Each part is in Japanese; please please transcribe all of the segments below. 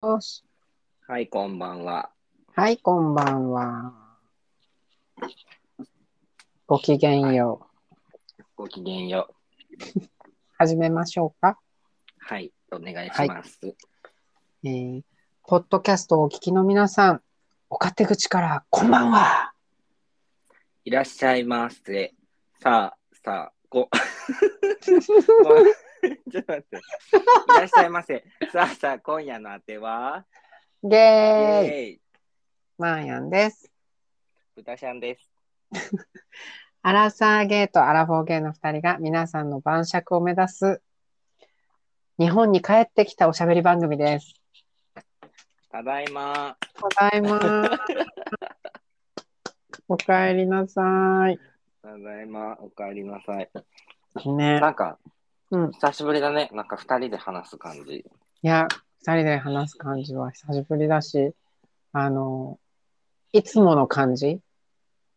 よし。はい、こんばんは。はい、こんばんは。ごきげんよう。ごきげんよう。始めましょうか。はい、お願いします。えー、ポッドキャストをお聞きの皆さん、お勝手口からこんばんは。いらっしゃいませ。さあ、さあ、こ、ちょっと待って。いらっしゃいませ。さあさあ、今夜のあては、ゲイーイイ、マーヤンです。豚ちゃんです。アラサーゲーとアラフォーゲーの二人が皆さんの晩酌を目指す日本に帰ってきたおしゃべり番組です。ただいま。ただいま。おかえりなさい。ただいま。お帰りなさい。ね。なんか、うん。久しぶりだね。なんか二人で話す感じ。いや、二人で話す感じは久しぶりだし、あの、いつもの感じ？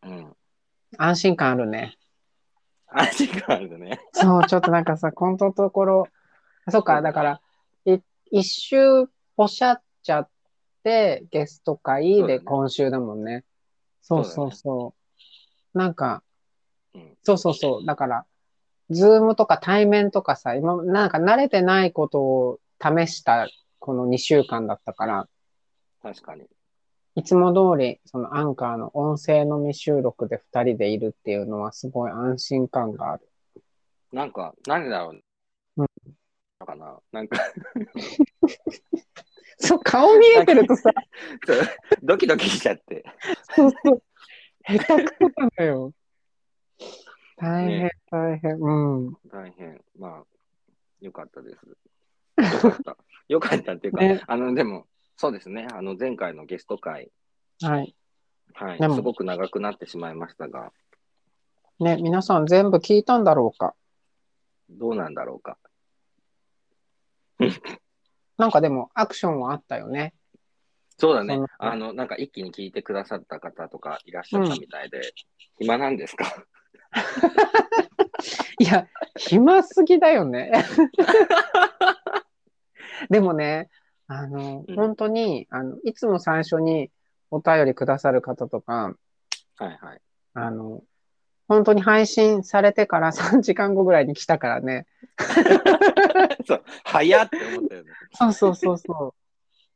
うん。安心感あるね。味があるね。そう、ちょっとなんかさ、このところ、あそっか、だから、い一周ポシャっちゃって、ゲスト会で今週だもんね。そうねそううそう。なんか、うん。そうそうそう。だから、ズームとか対面とかさ、今、なんか慣れてないことを試したこの2週間だったから、確かに。いつも通り、そのアンカーの音声のみ収録で2人でいるっていうのはすごい安心感がある。なんか、なんでだろう。うんのかななんか、そう、顔見えてるとさ、ドキドキしちゃって。そうそう、下手くそなんだよ。大変ね、大変。うん。大変。まあ、よかったです。よかった。よかったっていうか、ねあの、でも、そうですね。あの、前回のゲスト会、はい。はい、すごく長くなってしまいましたが、ね、皆さん全部聞いたんだろうか。どうなんだろうか。なんかでもアクションはあったよね。そうだね。あの、なんか一気に聞いてくださった方とかいらっしゃったみたいで、暇なんですか？いや、暇すぎだよね。でもね、あの、うん本当に、あの、いつも最初にお便りくださる方とか、はいはい。あの、本当に配信されてから3時間後ぐらいに来たからね。そう、早って思ったよね。そうそうそうそ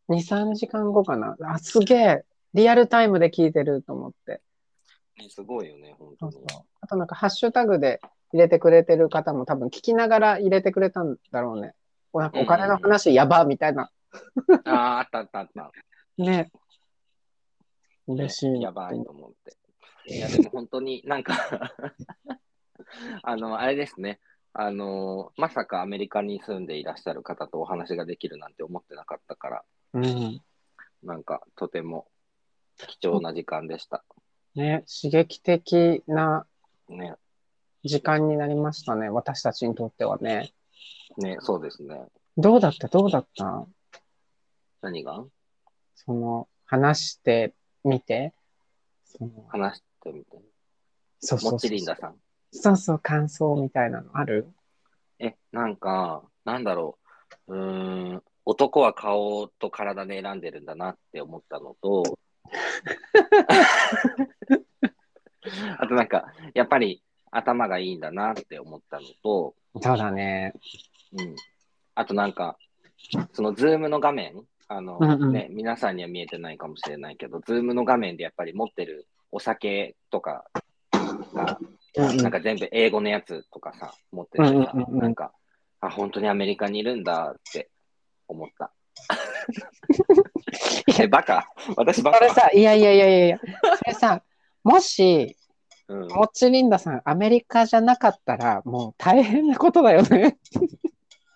う。2、3時間後かな。あ、すげえ。リアルタイムで聞いてると思って。ねすごいよね、本当に。そうそう。あとなんかハッシュタグで入れてくれてる方も多分聞きながら入れてくれたんだろうね。おなんかお金の話やばみたいな。ああ、あったあったあった。ね。嬉しい。やばいと思って。いや、でも本当になんか あの、あれですね。あの、まさかアメリカに住んでいらっしゃる方とお話ができるなんて思ってなかったから、うん。なんかとても貴重な時間でした。ね、刺激的なね、時間になりましたね。私たちにとってはね。ね、そうですね。どうだった？どうだった？何が？その、話してみて。その話してみて。そうそうそうもっちりんださん。そうそう、感想みたいなのある？え、なんか、なんだろう。うーん、男は顔と体で選んでるんだなって思ったのと、あとなんか、やっぱり頭がいいんだなって思ったのと、そうだね。うん。あとなんか、そのズームの画面、あの、うんうんね、皆さんには見えてないかもしれないけど、ズームの画面でやっぱり持ってるお酒とかが、うんうんなんか全部英語のやつとかさ、持っててさ、うんうんうんうんなんか、あ、本当にアメリカにいるんだって思った。え、バカ。私バカ。それさ、いやいやいやいやいや、それさ、もし、うん、もっちりんださん、アメリカじゃなかったら、もう大変なことだよね。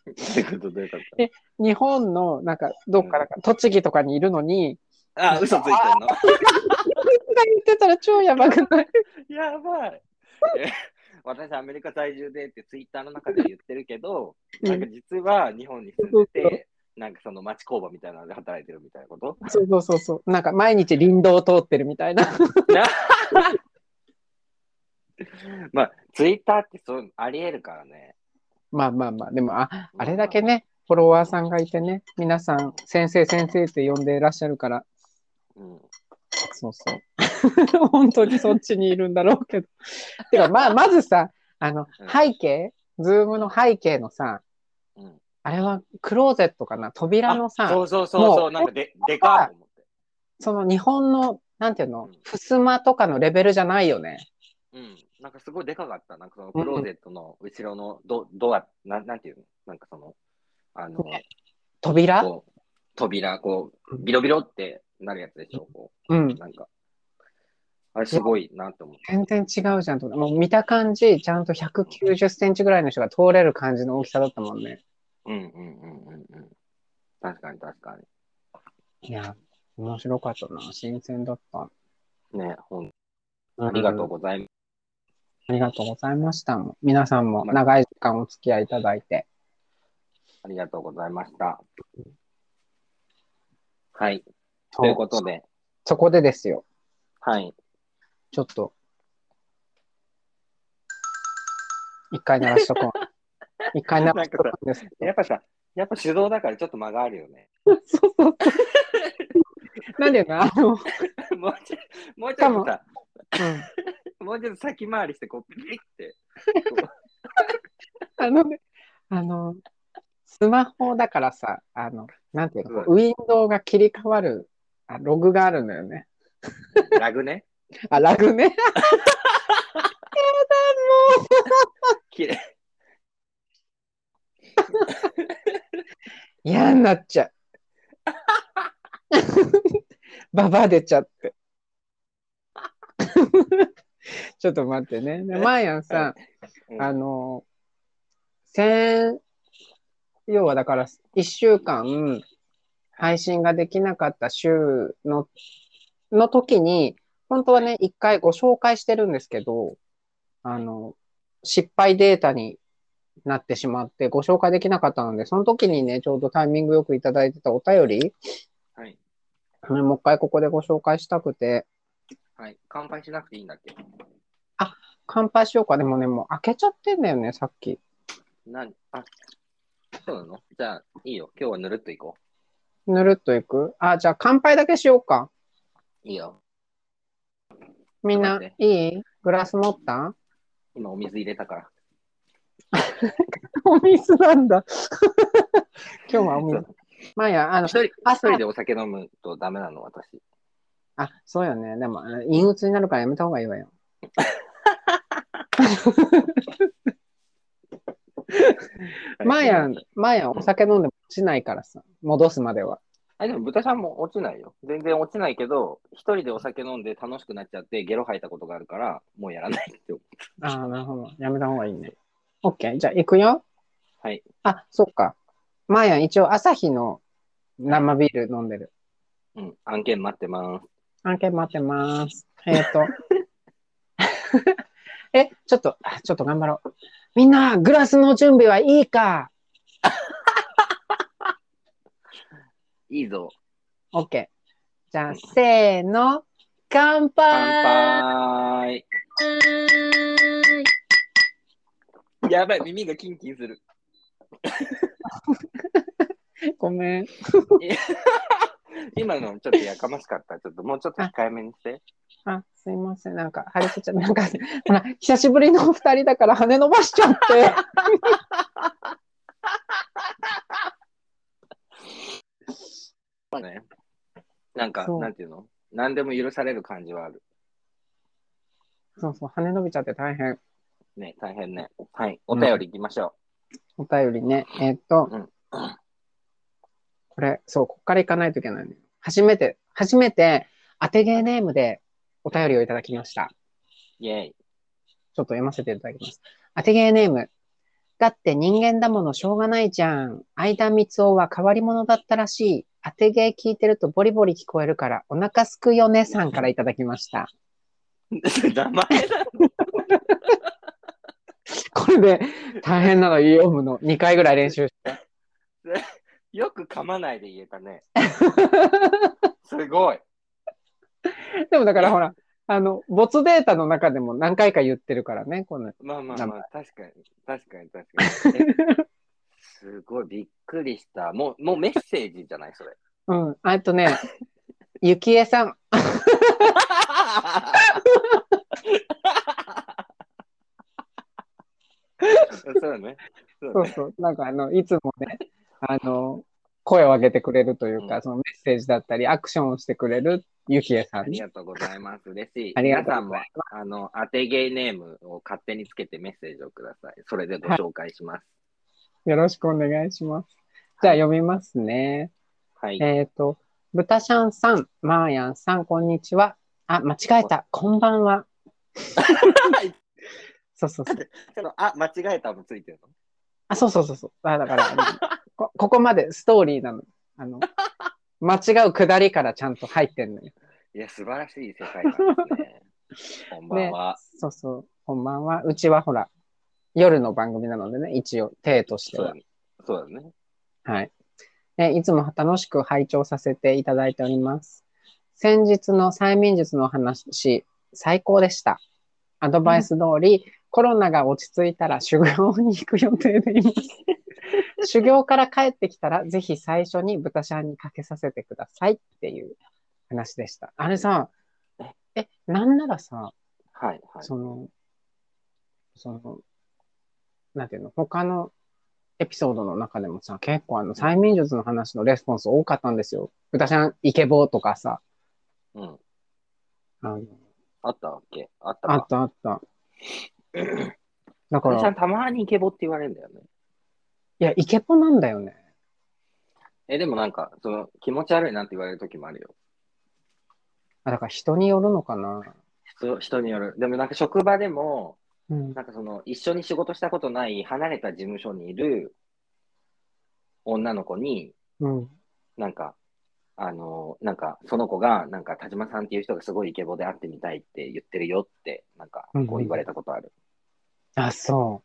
どういうことどういうこと？日本の、なんか、どっか、なん。か栃木とかにいるのに、あ、嘘ついてんの。が言ってたら超やばくない？やばい。え私、アメリカ在住でってツイッターの中で言ってるけど、なんか実は日本に住んでて、なんかその町工場みたいなので働いてるみたいなこと？そうそうそうそう。なんか毎日林道を通ってるみたいな。まあ、ツイッターってそうありえるからね。まあまあまあ、でも、あ、あれだけね、フォロワーさんがいてね、皆さん、先生先生って呼んでいらっしゃるから、うん。そうそう。本当にそっちにいるんだろうけど。てか、まあ、まずさ、あのうん、背景、ズームの背景のさ、うん。あれはクローゼットかな？扉のさ、そうそうそうもそうう、なんかで、でかっと思って。その日本の、なんていうの？うん、襖とかのレベルじゃないよね。うん。なんかすごいでかかった。なんかそのクローゼットの後ろのド,、ドア、なんなんていうの？なんかその、あの、扉？こう、扉、こう、ビロビロってなるやつでしょ？こうんう、。なんか。あれすごいなって思って。全然違うじゃんと。もう見た感じ、ちゃんと190センチぐらいの人が通れる感じの大きさだったもんね。うんうんうんうんうん。確かに確かいや、面白かったな。新鮮だった。に。ね、ほん、あありがとうございます。ありがとうございました。皆さんも長い時間お付き合いいただいて。ありがとうございました。はい。そということで、そこでですよ。はい。ちょっと。一回鳴らしとこう。一回鳴らしとこうんですけど。やっぱさ、やっぱ手動だからちょっと間があるよね。そうそうそう。なんでな、あの、もうちょもうちょっとさ、うん。もうちょっと先回りして、こう、ピリって。あのね、あの、スマホだからさ、あの、なんていうの、うウィンドウが切り替わる、あログがあるんだよね。ラグね。あ、ラグね。きれい。嫌になっちゃう。ババ出ちゃって。ちょっと待ってね。でマーヤンさ、うんあの、先、要はだから、一週間配信ができなかった週の、の時に、本当はね、一回ご紹介してるんですけど、あの、失敗データになってしまってご紹介できなかったので、その時にね、ちょうどタイミングよくいただいてたお便り、はい。ねもう一回ここでご紹介したくて、はい。乾杯しなくていいんだっけ？乾杯しようか。でもね、もう開けちゃってんだよね、さっき。何あ、そうなの？じゃあ、いいよ。今日はぬるっといこぬるっといく？あ、じゃあ乾杯だけしようか。う。いいよ。みんないい？グラス持った？今お水入れたから。お水なんだ。今日はお水。まあや、あの一、人、一朝人でお酒飲むとダメなの、私。あ、そうよね。でも、陰鬱になるからやめた方がいいわよ。マーヤン、マーヤンお酒飲んでも落ちないからさ、戻すまでは。あ、でも豚さんも落ちないよ。全然落ちないけど、一人でお酒飲んで楽しくなっちゃって、ゲロ吐いたことがあるから、もうやらないって思う。ああ、なるほど。やめた方がいいね。オッケー。じゃあ、行くよ。はい。あ、そっか。マーヤン、一応、朝日の生ビール飲んでる。うん。案件待ってます。案件待ってます。えっ、と。え、ちょっと、あちょっと頑張ろう。みんな、グラスの準備はいいか いいぞ。オッケー。じゃあ、せーの。乾杯乾杯。やばい、耳がキンキンする。ごめん。今のちょっとやかましかった。ちょっともうちょっと控えめにして。あ、すいません。なんか、張り切っちゃった。なんか、ほら、久しぶりのお二人だから羽伸ばしちゃって。まあね。なんか、なんていうの？何でも許される感じはある。そうそう、羽伸びちゃって大変。ね、大変ね。はい。お便り行きましょお便りね。えっ、と、うんこれ、そう、こっから行かないといけないね。初めて、初めて、当てゲーネームでお便りをいただきました。う。イェイ。ちょっと読ませていただきます。当てゲーネーム。だって人間だものしょうがないじゃん。相田光夫は変わり者だったらしい。当てゲー聞いてるとボリボリ聞こえるからお腹すくよねさんからいただきました。名前だ。これで大変なの読むの2回ぐらい練習して。よく噛まないで言えたね。すごい。でもだからほら、あの、没データの中でも何回か言ってるからね、この。まあまあまあ、確かに、確かに、確かに。えすごいびっくりした。もう、もうメッセージじゃないそれ。うん。あとね、ゆきえさん。そうだね。そうだね。そうそう。なんかあの、いつもね、あの、声を上げてくれるというか、うんそのメッセージだったり、アクションをしてくれるゆきえさあんね。りがとうございます。嬉しい。ありがとうござい皆さんも、あの、当てゲーネームを勝手につけてメッセージをください。それでご紹介します。よろしくお願いします。じゃあ読みますね。はい。えっ、と、ブタシャンさん、マーヤンさん、こんにちは。あ、間違えた。こんばんは。そうそうそう。けどあ、間違えたのついてるの？あ、そうそうそうそう。あだから、こ、ここまでストーリーなの。あの、間違うくだりからちゃんと入ってんのよ。いや、素晴らしい世界観ですね。こんばんは。そうそう。こんばんは。うちはほら、夜の番組なのでね、一応、体としてはそうだ。ね。そうだね。はい。えいつも楽しく拝聴させていただいております。先日の催眠術の話、最高でした。アドバイス通り、コロナが落ち着いたら修行に行く予定でいます。修行から帰ってきたら、ぜひ最初に豚シャンにかけさせてくださいっていう話でした。あれさ、え、なんならさ、はい、はい。その、その、なんていうの、他のエピソードの中でもさ、結構あの、催眠術の話のレスポンス多かったんですよ。豚ちゃん、イケボとかさ、うん。あの、あったっけ？あったか。あったあった。だか私はら、たまにイケボって言われるんだよね。いや、イケボなんだよね。え、でもなんか、その、気持ち悪いなって言われる時もあるよ。あ、だから人によるのかな。人人による。でもなんか職場でも、うん。なんかその、一緒に仕事したことない離れた事務所にいる女の子に、うん。なんか、あの、なんか、その子が、なんか、田島さんっていう人がすごいイケボで会ってみたいって言ってるよって、なんか、こう言われたことある。あ、そ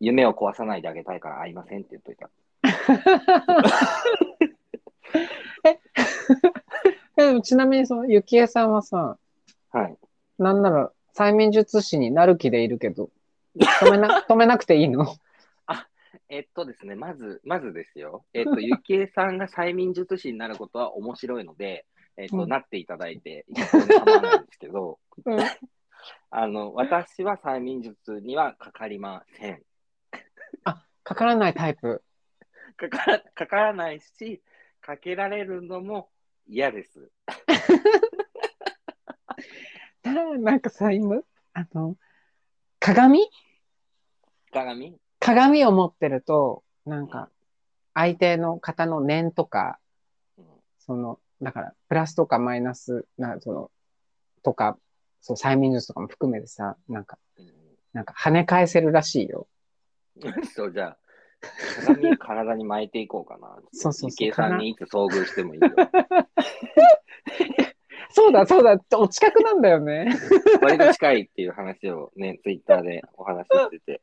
夢を壊さないであげたいから会いませんって言っといた。う。えでもちなみにその、ゆきえさんはさ、はい。なんなら催眠術師になる気でいるけど、止めな、止めなくていいの？えっとですね、まず、まずですよ。えっと、ゆきえさんが催眠術師になることは面白いので、えっと、うんなっていただいて、一向に構わないんですけど、うんあの、私は催眠術にはかかりません。かからないタイプ。かから、かからないし、かけられるのも嫌です。だなんかさ、今、あの、鏡？鏡？鏡を持ってると、なんか、相手の方の念とか、うんその、だから、プラスとかマイナスな、その、とか、そう、催眠術とかも含めてさ、なんか、うんなんか跳ね返せるらしいよ。そう、じゃあ、鏡体に巻いていこうかな。そうそうそう池江さんにいつ遭遇してもいいよ。そうだ、そうだ、お近くなんだよね。割と近いっていう話をね、ツイッターでお話ししてて。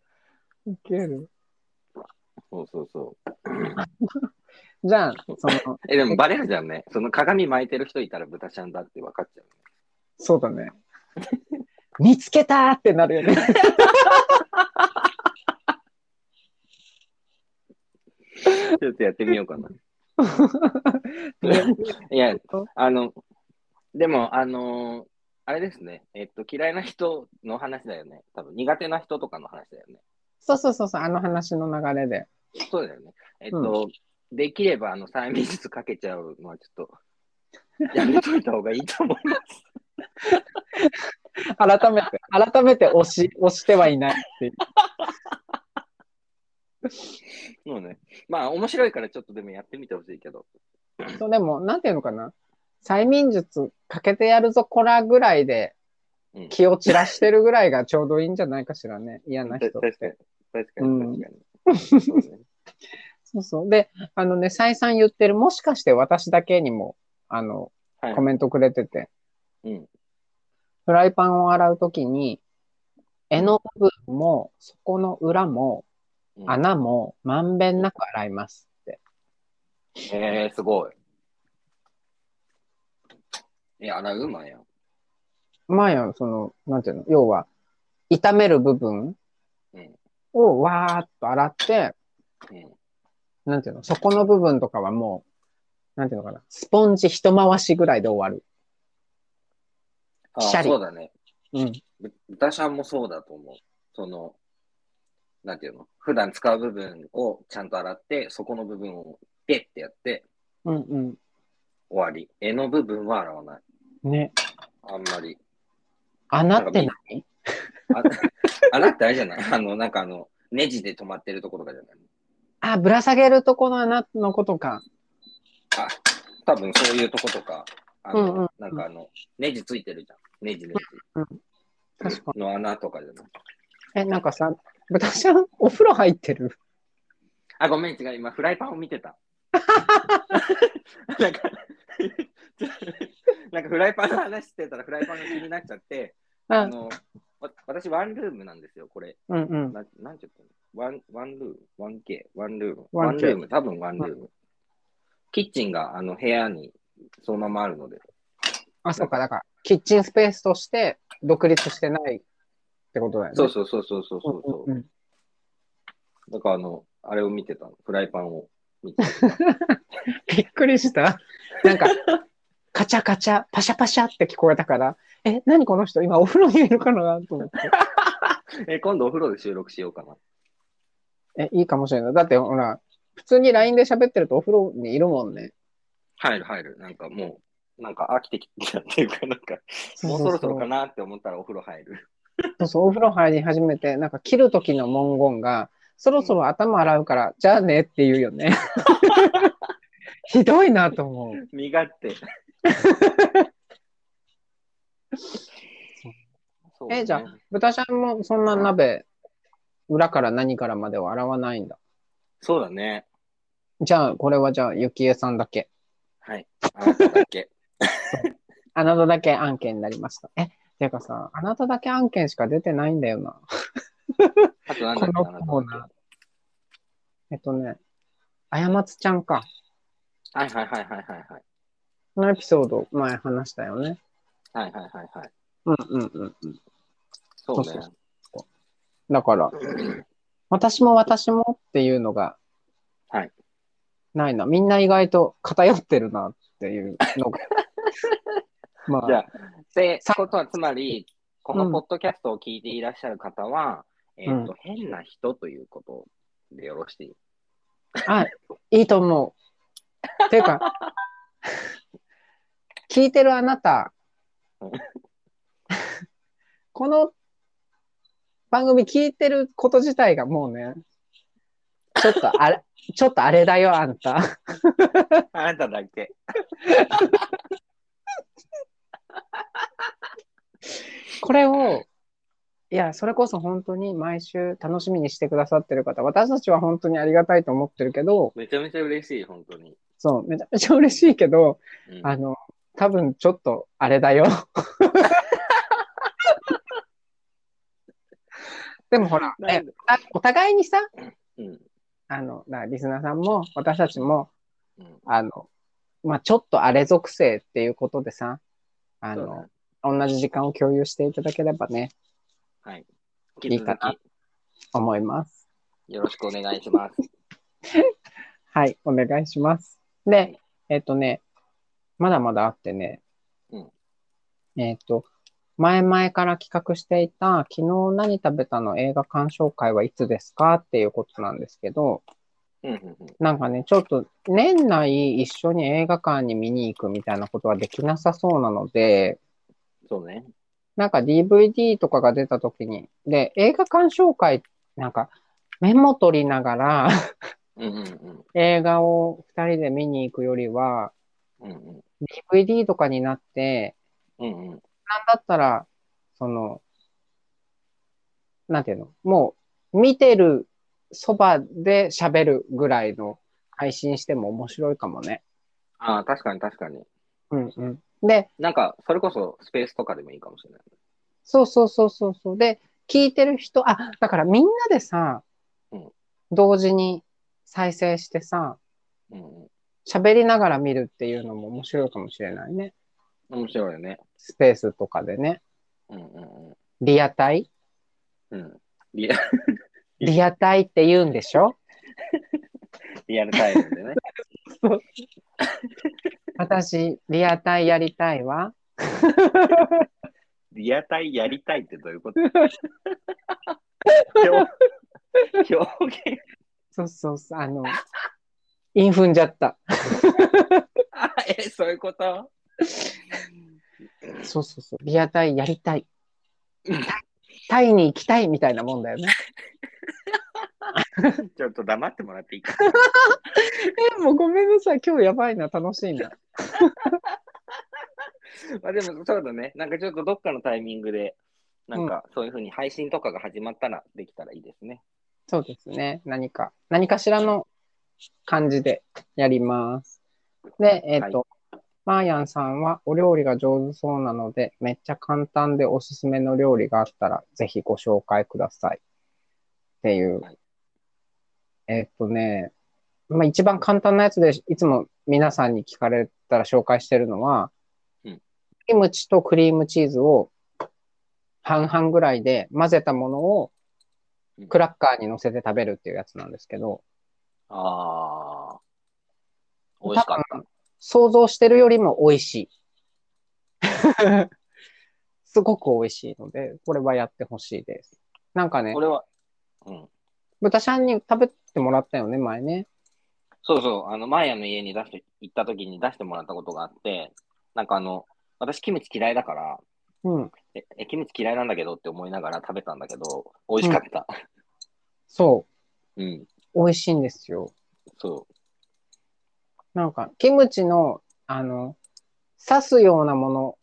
いける。そうそうそう。じゃあ、その、え、でもバレるじゃんね。その鏡巻いてる人いたら豚ちゃんだって分かっちゃう、そうだね。見つけたーってなるよね。ちょっとやってみようかな。いや、あの、でも、あのあれですね。えっと、嫌いな人の話だよね。多分、苦手な人とかの話だよね。そうそうそうそう、あの話の流れで。そうだよね。えっと、できれば、あの、催眠術かけちゃうのはちょっと、やめといた方がいいと思います。改めて、改めて押し、押してはいないっていう。もうね。まあ、面白いからちょっとでもやってみてほしいけど。そう、でも、なんていうのかな。催眠術かけてやるぞ、こらぐらいでうん気を散らしてるぐらいがちょうどいいんじゃないかしらね。嫌な人っ確かにて。。確かに。確かに。そうね そうそう。で、あのね、再三言ってる、もしかして私だけにも、あの、はいコメントくれてて、うん。フライパンを洗うときに、柄の部分も、底の裏も、うん穴も、まんべんなく洗いますって。へえすごい。え、洗うまや。まあや、その、なんていうの、要は、炒める部分うん。をわーっと洗って、うん。なんていうの、そこの部分とかはもう、なんていうのかな、スポンジ一回しぐらいで終わる。あシャリそうだね。うん。ぶ豚しゃんもそうだと思う。その、なんていうの普段使う部分をちゃんと洗って、そこの部分をペッてやってうんう終わり。柄の部分は洗わない。ん。ね。あんまり。穴って何あ穴 ってあれじゃない？あの、なんかあの、ネジで止まってるところとかじゃない？あ、ぶら下げるとこの穴のことか。あ、多分そういうとことか、あの、うんうんうんなんかあの、ネジついてるじゃん。ネジネジ。確かの穴とかじゃない？え、なんかさ、豚ちゃんお風呂入ってる？あ、ごめん、違う。今、フライパンを見てた。なんか、なんかフライパンの話してたら、フライパンが気になっちゃって、ああ、の、わ私、ワンルームなんですよ、これ。うんうん。ななんて言ったの？ワン、ワンルーム、ワン K、ワンルーム？1K ワンルーム、多分ワンルーム。キッチンがあの部屋にそのままあるので。あ、そうか、だから、キッチンスペースとして独立してないってことだよね。そうそうそうそうそうそうんうんだからあの、あれを見てたの。フライパンを見て びっくりした。なんか、カチャカチャ、パシャパシャって聞こえたから、え、何この人？今お風呂にいるかなと思って。た。え、今度お風呂で収録しようかな。え、いいかもしれない。だって、ほら、普通に LINE で喋ってるとお風呂にいるもんね。入る入る。なんかもう、なんか飽きてきたっていうか、なんか、もうそろそろかなって思ったらお風呂入る。そうそう、お風呂入り始めて、なんか切る時の文言が、そろそろ頭洗うから、じゃあねって言うよね。ひどいなと思う。身勝手。そうねえじゃ豚ちゃんもそんな鍋、裏から何からまでは洗わないんだ。そうだね。じゃあ、これはじゃあ、ゆきえさんだけ。はい。あなただけ。あなただけ案件になりました。え、てかさ、あなただけ案件しか出てないんだよな。あとなんだっけこのコーナー。えっとね、あやまつちゃんか。はいはいはいはいはいはい。このエピソード前話したよね。はいはいはいはい。うんうんうんうん。そうそうねそ。だから、私も私もっていうのが、はい。ないな。みんな意外と偏ってるなっていうのが。まあ、じゃあ、で、さことはつまり、このポッドキャストを聞いていらっしゃる方は、えっ、と、うん変な人ということでよろしい？あ、いいと思う。ていうか、聞いてるあなたうん、この番組聞いてること自体がもうね、ちょっとあれ、ちょっとあれだよ、あんた。あなただけ。これを、いや、それこそ本当に毎週楽しみにしてくださってる方、私たちは本当にありがたいと思ってるけど、めちゃめちゃ嬉しい、本当に。そう、めちゃめちゃ嬉しいけど、うんあの、多分ちょっとあれだよ。でもほら、お互いにさ、うん。あの、リスナーさんも私たちも、うん。あの、まあ、ちょっとあれ属性っていうことでさ、あのね、同じ時間を共有していただければね、はい。いいかな思います。きよろしくお願いします。はい、お願いします。で、えっとね、まだまだあってね、うんえっと、前々から企画していた、昨日何食べたの映画鑑賞会はいつですかっていうことなんですけど、うんうんうん。なんかね、ちょっと年内一緒に映画館に見に行くみたいなことはできなさそうなので、そうね。なんか DVD とかが出た時に、で、映画鑑賞会、なんかメモ取りながらうんうんうん。映画を二人で見に行くよりは、うんうん。DVD とかになって、うんうん。なんだったら、その、なんていうの、もう見てるそばで喋るぐらいの配信しても面白いかもね。ああ、確かに確かに。うんうん。で、なんか、それこそスペースとかでもいいかもしれない。そうそうそうそうそう。で、聞いてる人、あ、だからみんなでさ、うん同時に再生してさ、うんうん。喋りながら見るっていうのも面白いかもしれないね。面白いよね。スペースとかでね。うんうんリアタイ？うん。うん。リア、リアタイって言うんでしょ？リアルタイムでね。私、リアタイやりたいわ。リアタイやりたいってどういうこと？表表現そうそうそう、あの、インフンじゃった。あ え、そういうこと？そうそうそう、リアタイやりたい。タイに行きたいみたいなもんだよね。ちょっと黙ってもらっていいか？え、もうごめんなさい。今日やばいな、楽しいな。まあでもそうだね。なんかちょっとどっかのタイミングで、なんかそういうふうに配信とかが始まったらできたらいいですね。そうですね。何か、何かしらの感じでやります。で、えっ、と、マーヤンさんはお料理が上手そうなので、めっちゃ簡単でおすすめの料理があったら、ぜひご紹介ください。っていう。はいえっ、とね、まあ一番簡単なやつで、いつも皆さんに聞かれたら紹介してるのは、うんキムチとクリームチーズを半々ぐらいで混ぜたものをうんクラッカーに乗せて食べるっていうやつなんですけど、ああ。美味しかった。想像してるよりも美味しい。すごく美味しいので、これはやってほしいです。なんかねこ、れは、うん。豚ちゃんに食べてもらったよね、前ね。そうそう、あの、マーヤの家に出して、行った時に出してもらったことがあって、なんかあの、私キムチ嫌いだから、うん。え、えキムチ嫌いなんだけどって思いながら食べたんだけど、美味しかった。そうん、う。美味しいんですよ。そなんか、キムチの、あの、刺すようなもの、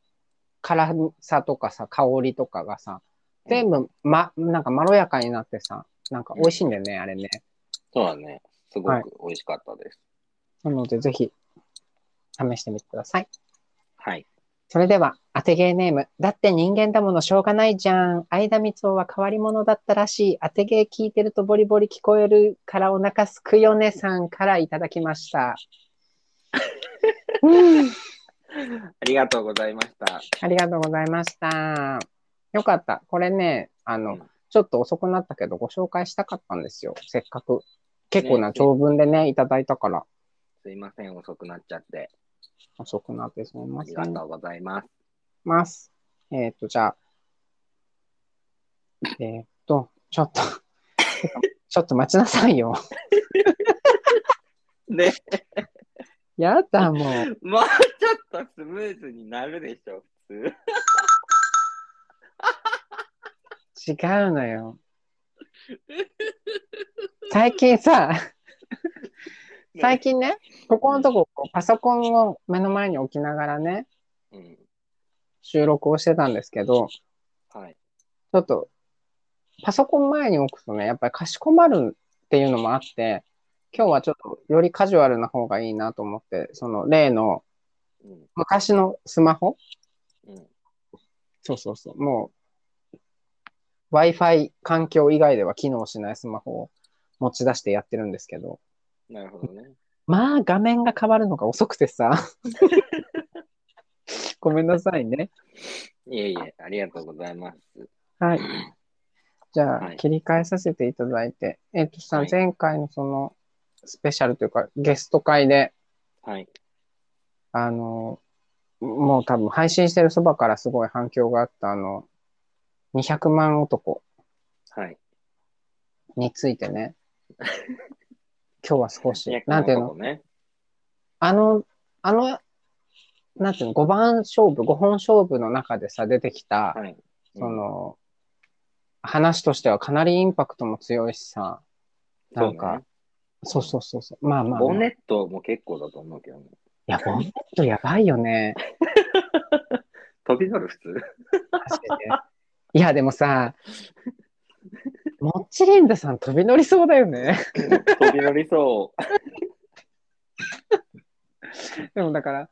辛さとかさ、香りとかがさ、全部、ま、なんかまろやかになってさ、なんか美味しいんだよね、あれね。う。そうだね。すごはいく美味しかったです。なので、ぜひ、試してみてください。はい。それでは、当てゲーネーム。だって人間だものしょうがないじゃん。相田光夫は変わり者だったらしい。当てゲー聞いてるとボリボリ聞こえるからお腹すくよねさんからいただきました。う んありがとうございました。ありがとうございました。よかった。これね、あの、うんちょっと遅くなったけど、ご紹介したかったんですよ。せっかく。結構な長文でね、いただいたから。すいません、遅くなっちゃって。遅くなってすみあません。りがとうございます。ます。えっ、と、じゃあ、えっ、と、ちょっと、ちょっと待ちなさいよ。で、やだ、もう。もうちょっとスムーズになるでしょ、普通。違うのよ。最近さ、最近ね、ここのとこ、パソコンを目の前に置きながらね、うん。収録をしてたんですけど、はい。ちょっと、パソコン前に置くとね、やっぱりかしこまるっていうのもあって、今日はちょっとよりカジュアルな方がいいなと思って、その例のうん。昔のスマホ？うん。そうそうそう。もう、Wi-Fi 環境以外では機能しないスマホを持ち出してやってるんですけど、なるほどね。まあ画面が変わるのが遅くてさ。ごめんなさいね。いえいえ、ありがとうございます。はい。じゃあ、はい切り替えさせていただいて、えっ、とさ、はい前回のその、スペシャルというか、ゲスト会で、はい。あの、もう多分配信してるそばからすごい反響があった、あの、200万男はい。についてね、今日は少し、役なんていうの？ね。あの、あの、なんていうの、5番勝負、5本勝負の中でさ、出てきた、はい。その、話としてはかなりインパクトも強いしさ、なんか、そうそうそうそう。まあまあ、ボンネットも結構だと思うけどね。や、ボンネットやばいよね。飛び乗る普通。いや、でもさ、モッチリンダさん飛び乗りそうだよね。飛び乗りそ でもだから、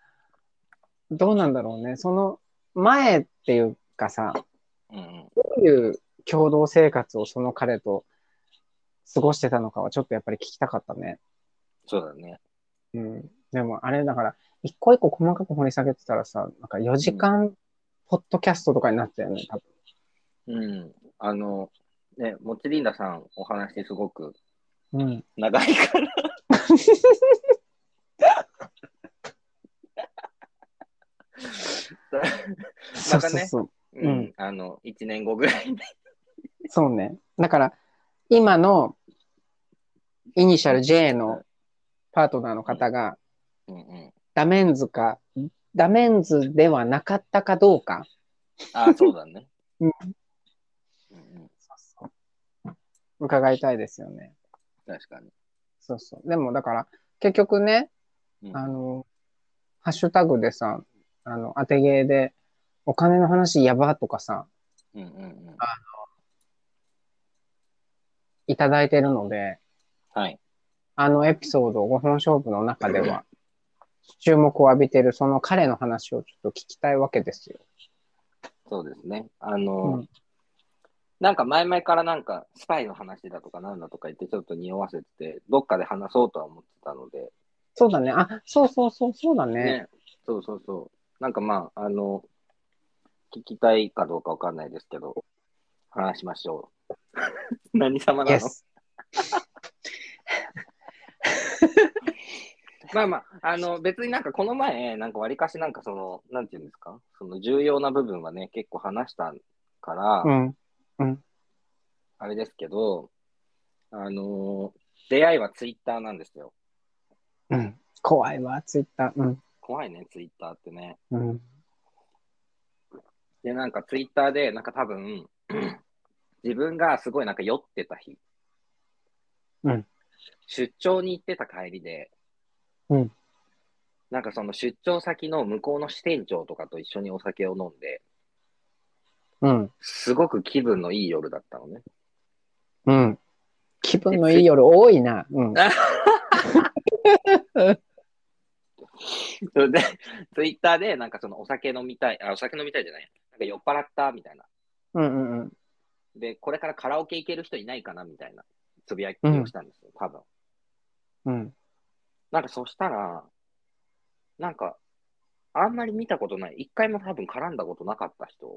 どうなんだろうね。その前っていうかさ、う。うん。どういう共同生活をその彼と過ごしてたのかはちょっとやっぱり聞きたかったね。そうだね。うん。でもあれだから、一個一個細かく掘り下げてたらさ、なんか4時間ポッドキャストとかになったよね、多分。うん。あの、ね、もちりんださんお話すごくうん。長いから、そうそうそう。うん、うんあの、1年後ぐらいに。そうね。だから、今のイニシャル J のパートナーの方が、うんうん。ダメンズか、ダメンズではなかったかどうか。ああ、そうだね。うんうんうん。伺いたいですよね。確かに。そうそう。でも、だから、結局ね、うんあの、ハッシュタグでさ、あの、当てゲーで、お金の話やばとかさ、うんうんうん。いただいてるので、はい。あのエピソード5本勝負の中では、注目を浴びてるその彼の話をちょっと聞きたいわけですよ。そうですね。あの、うんなんか前々からなんかスパイの話だとかなんだとか言ってちょっと匂わせてて、どっかで話そうとは思ってたので、そうだね。あ、そうそうそう、そうだね。ね。そうそうそう。なんかまあ、あの、聞きたいかどうかわかんないですけど、話しましょう。何様なの？まあまあ、あの、別になんかこの前、なんか割かしなんかその、なんていうんですか、その重要な部分はね、結構話したから、うん。あれですけど、あの出会いはツイッターなんですよ。うん。怖いわ、ツイッター。うん。怖いね、ツイッターってね。うん。で、なんかツイッターで、なんか多分、自分がすごいなんか酔ってた日、うん出張に行ってた帰りで、うんなんかその出張先の向こうの支店長とかと一緒にお酒を飲んで、うん。すごく気分のいい夜だったのね。うん。気分のいい夜多いな。うん。それで、ツイッターでなんかそのお酒飲みたい、あ、お酒飲みたいじゃない、なんか酔っ払ったみたいな。うんうんうん。で、これからカラオケ行ける人いないかなみたいなつぶやきをしたんですよ、多分。うん。なんかそしたら、なんか、あんまり見たことない、一回も多分絡んだことなかった人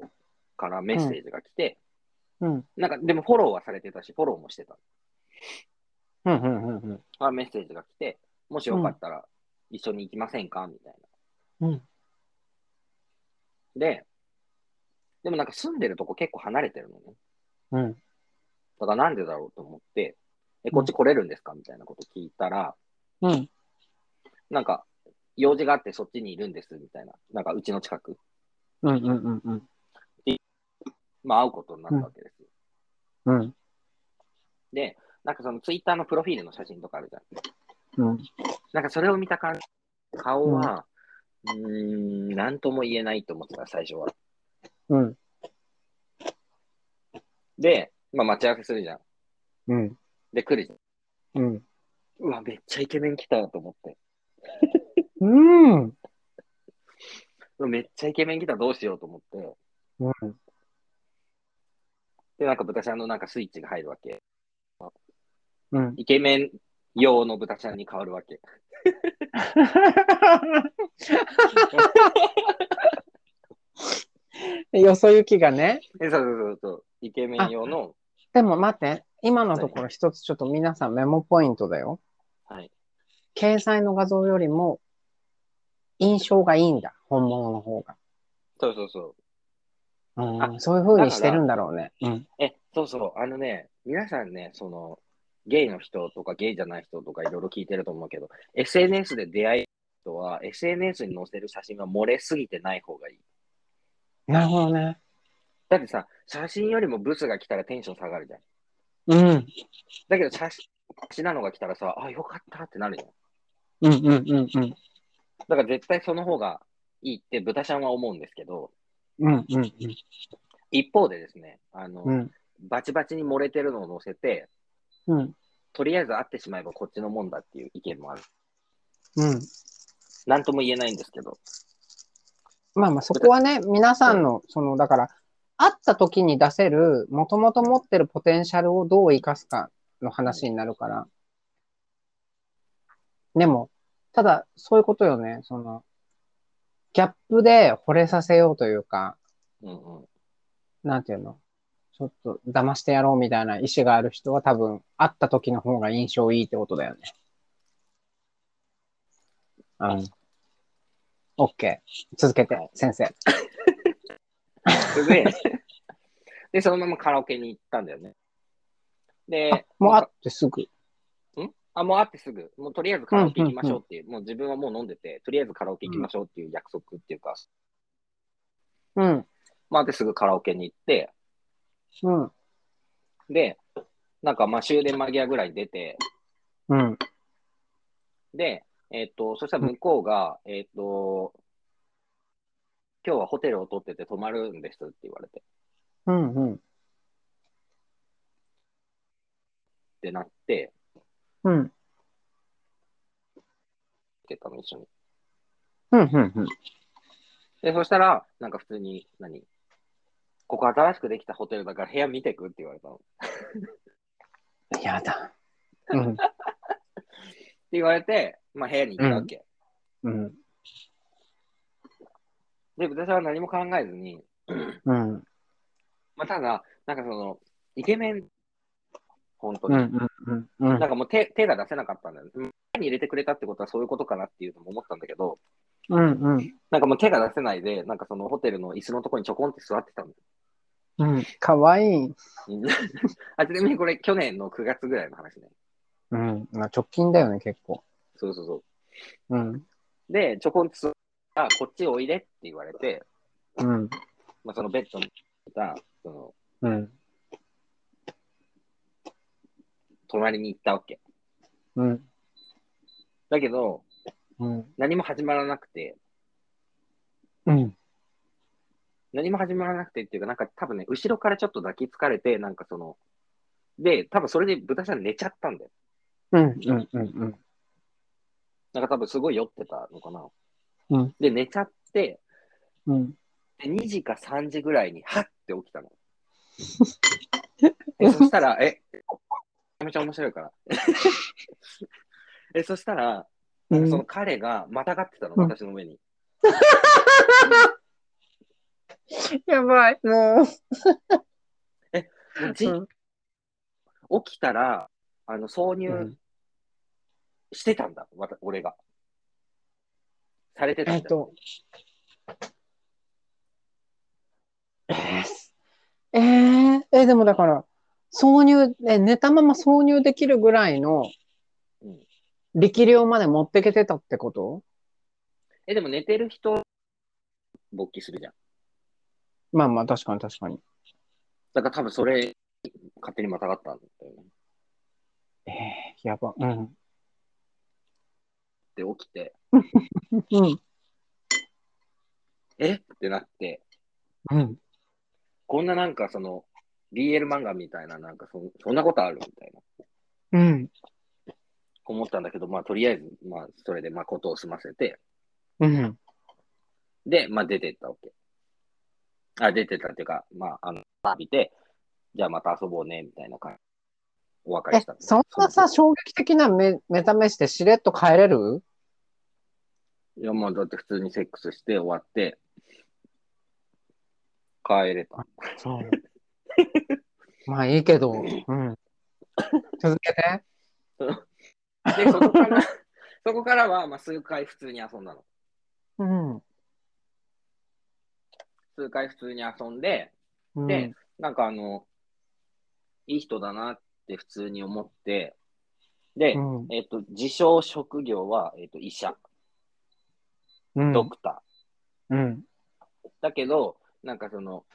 からメッセージが来て、うん。なんかでもフォローはされてたし、フォローもしてた。うんうんうんうん。あメッセージが来て、もしよかったら一緒に行きませんか？みたいな。うん。で、でもなんか住んでるとこ結構離れてるのね。うん。だからなんでだろうと思って、え、こっち来れるんですか？みたいなこと聞いたら、うん。なんか、用事があってそっちにいるんです、みたいな。なんか、うちの近く。うんうんうんうん。まあ、会うことになったわけですよ。うん。で、なんかそのツイッターのプロフィールの写真とかあるじゃん。うん。なんかそれを見た感じ、顔は、うーん、なんとも言えないと思ってた、最初は。うん。で、まあ、待ち合わせするじゃん。うん。で、来るじゃん。うん。うわ、めっちゃイケメン来たと思って。うん。めっちゃイケメン来た、どうしようと思って。うん。で、なんか豚ちゃんのなんかスイッチが入るわけ。うん。イケメン用の豚ちゃんに変わるわけ。よそ行きがね。えそうそうそうそう。イケメン用の、でも待って、今のところ一つちょっと皆さんメモポイントだよ。はい。掲載の画像よりも印象がいいんだ。本物の方が。そうそうそう。うん、あそういう風にしてるんだろうね。うん。え、そうそう。あのね、皆さんね、その、ゲイの人とかゲイじゃない人とかいろいろ聞いてると思うけど、SNS で出会い人は SNS に載せる写真が漏れすぎてない方がいい。なるほどね。だってさ、写真よりもブスが来たらテンション下がるじゃん。うん。だけど写真、血なのが来たらさ、あ、よかったってなるじゃん。うんうんうんうん。だから絶対その方がいいって豚ちゃんは思うんですけど、うんうん一方でですね、あの、うん。バチバチに漏れてるのを載せて、うん。とりあえず会ってしまえばこっちのもんだっていう意見もある。うん。なんとも言えないんですけど。まあまあそこはね、皆さんの、その、だから、会った時に出せる、もともと持ってるポテンシャルをどう活かすかの話になるから。でも、ただ、そういうことよね。その、ギャップで惚れさせようというか、うんうん。なんていうの？ちょっと騙してやろうみたいな意思がある人は多分、会った時の方が印象いいってことだよね。うん。OK。続けて、先生。で、で、そのままカラオケに行ったんだよね。で、もうあってすぐ。あ、もう会ってすぐ、もうとりあえずカラオケ行きましょうっていう、もう自分はもう飲んでて、とりあえずカラオケ行きましょうっていう約束っていうか、うん。まあ、会ってすぐカラオケに行って、うん。で、なんかまあ終電間際ぐらいに出て、うん。で、えっ、と、そしたら向こうが、えっ、と、今日はホテルを取ってて泊まるんですって言われて、っうん。うん。てなって、うん。行けたの一緒に。うん。うん。で、そしたら、なんか普通に、何？ここ新しくできたホテルだから部屋見てくって言われたの。ってやだ。うん。言われて、まあ部屋に行ったわけ。うん。で、私は何も考えずに、うん。まあただ、なんかその、イケメン、本当うん。に。うん。うん。なんかもう手手が出せなかったんだよ。手に入れてくれたってことはそういうことかなっていうのも思ったんだけど、うん。うん。なんかもう手が出せないで、なんかそのホテルの椅子のところにちょこんって座ってたんだよ。うん。かわいい。うん あ、ちなみにこれ去年の9月ぐらいの話ね。うん。まあ、直近だよね、結構。そうそうそう。うん。で、ちょこんって座ったら、こっちおいでって言われて、うん。まあそのベッドにいた、その、うん。隣に行ったわけ。うん。だけど、うん。何も始まらなくて、うん。何も始まらなくてっていうか、なんか多分ね、後ろからちょっと抱きつかれて、なんかその、で、多分それで豚ちゃん寝ちゃったんだよ。うん。うん。うん。なんか多分すごい酔ってたのかな。うん。で、寝ちゃって、うん。で2時か3時ぐらいに、はって起きたの。えそしたら、え、ゃめちゃ面白いから。え、そしたら、なんかその彼がまたがってたの、うん私の上に。やばい、もう。もうじうん起きたら、あの、挿入うんしてたんだ、わた俺が。されてたんだよ。えっと。えー、えー、え、でもだから、挿入、え、寝たまま挿入できるぐらいのうん力量まで持ってけてたってこと？え、でも寝てる人、勃起するじゃん。まあまあ、確かに確かに。だから多分それ、勝手にまたがったんだよね。えー、やば。うん。で、起きて、うん。え？ってなって、うん。こんななんかその、BL 漫画みたいな、なんかそそんなことあるみたいな。うん。思ったんだけど、まあ、とりあえず、まあ、それで、まあ、ことを済ませて、うん。で、まあ、出てったわけ。あ、出てったっていうか、まあ、あの、浴びて、じゃあまた遊ぼうね、みたいな感じ。お別れえしたの。、そんなさ、衝撃的な目目覚めしてしれっと帰れる？いや、まあ、だって普通にセックスして終わって、帰れた。そう。まあいいけど、うん。続けて。で、そこから、そこからは、まあ、数回普通に遊んだの。うん。数回普通に遊んで、うんで、なんかあの、いい人だなって普通に思って、で、うんえっ、と、自称職業は、えっ、と、医者、うんドクタうん。ー。だけど、なんかその、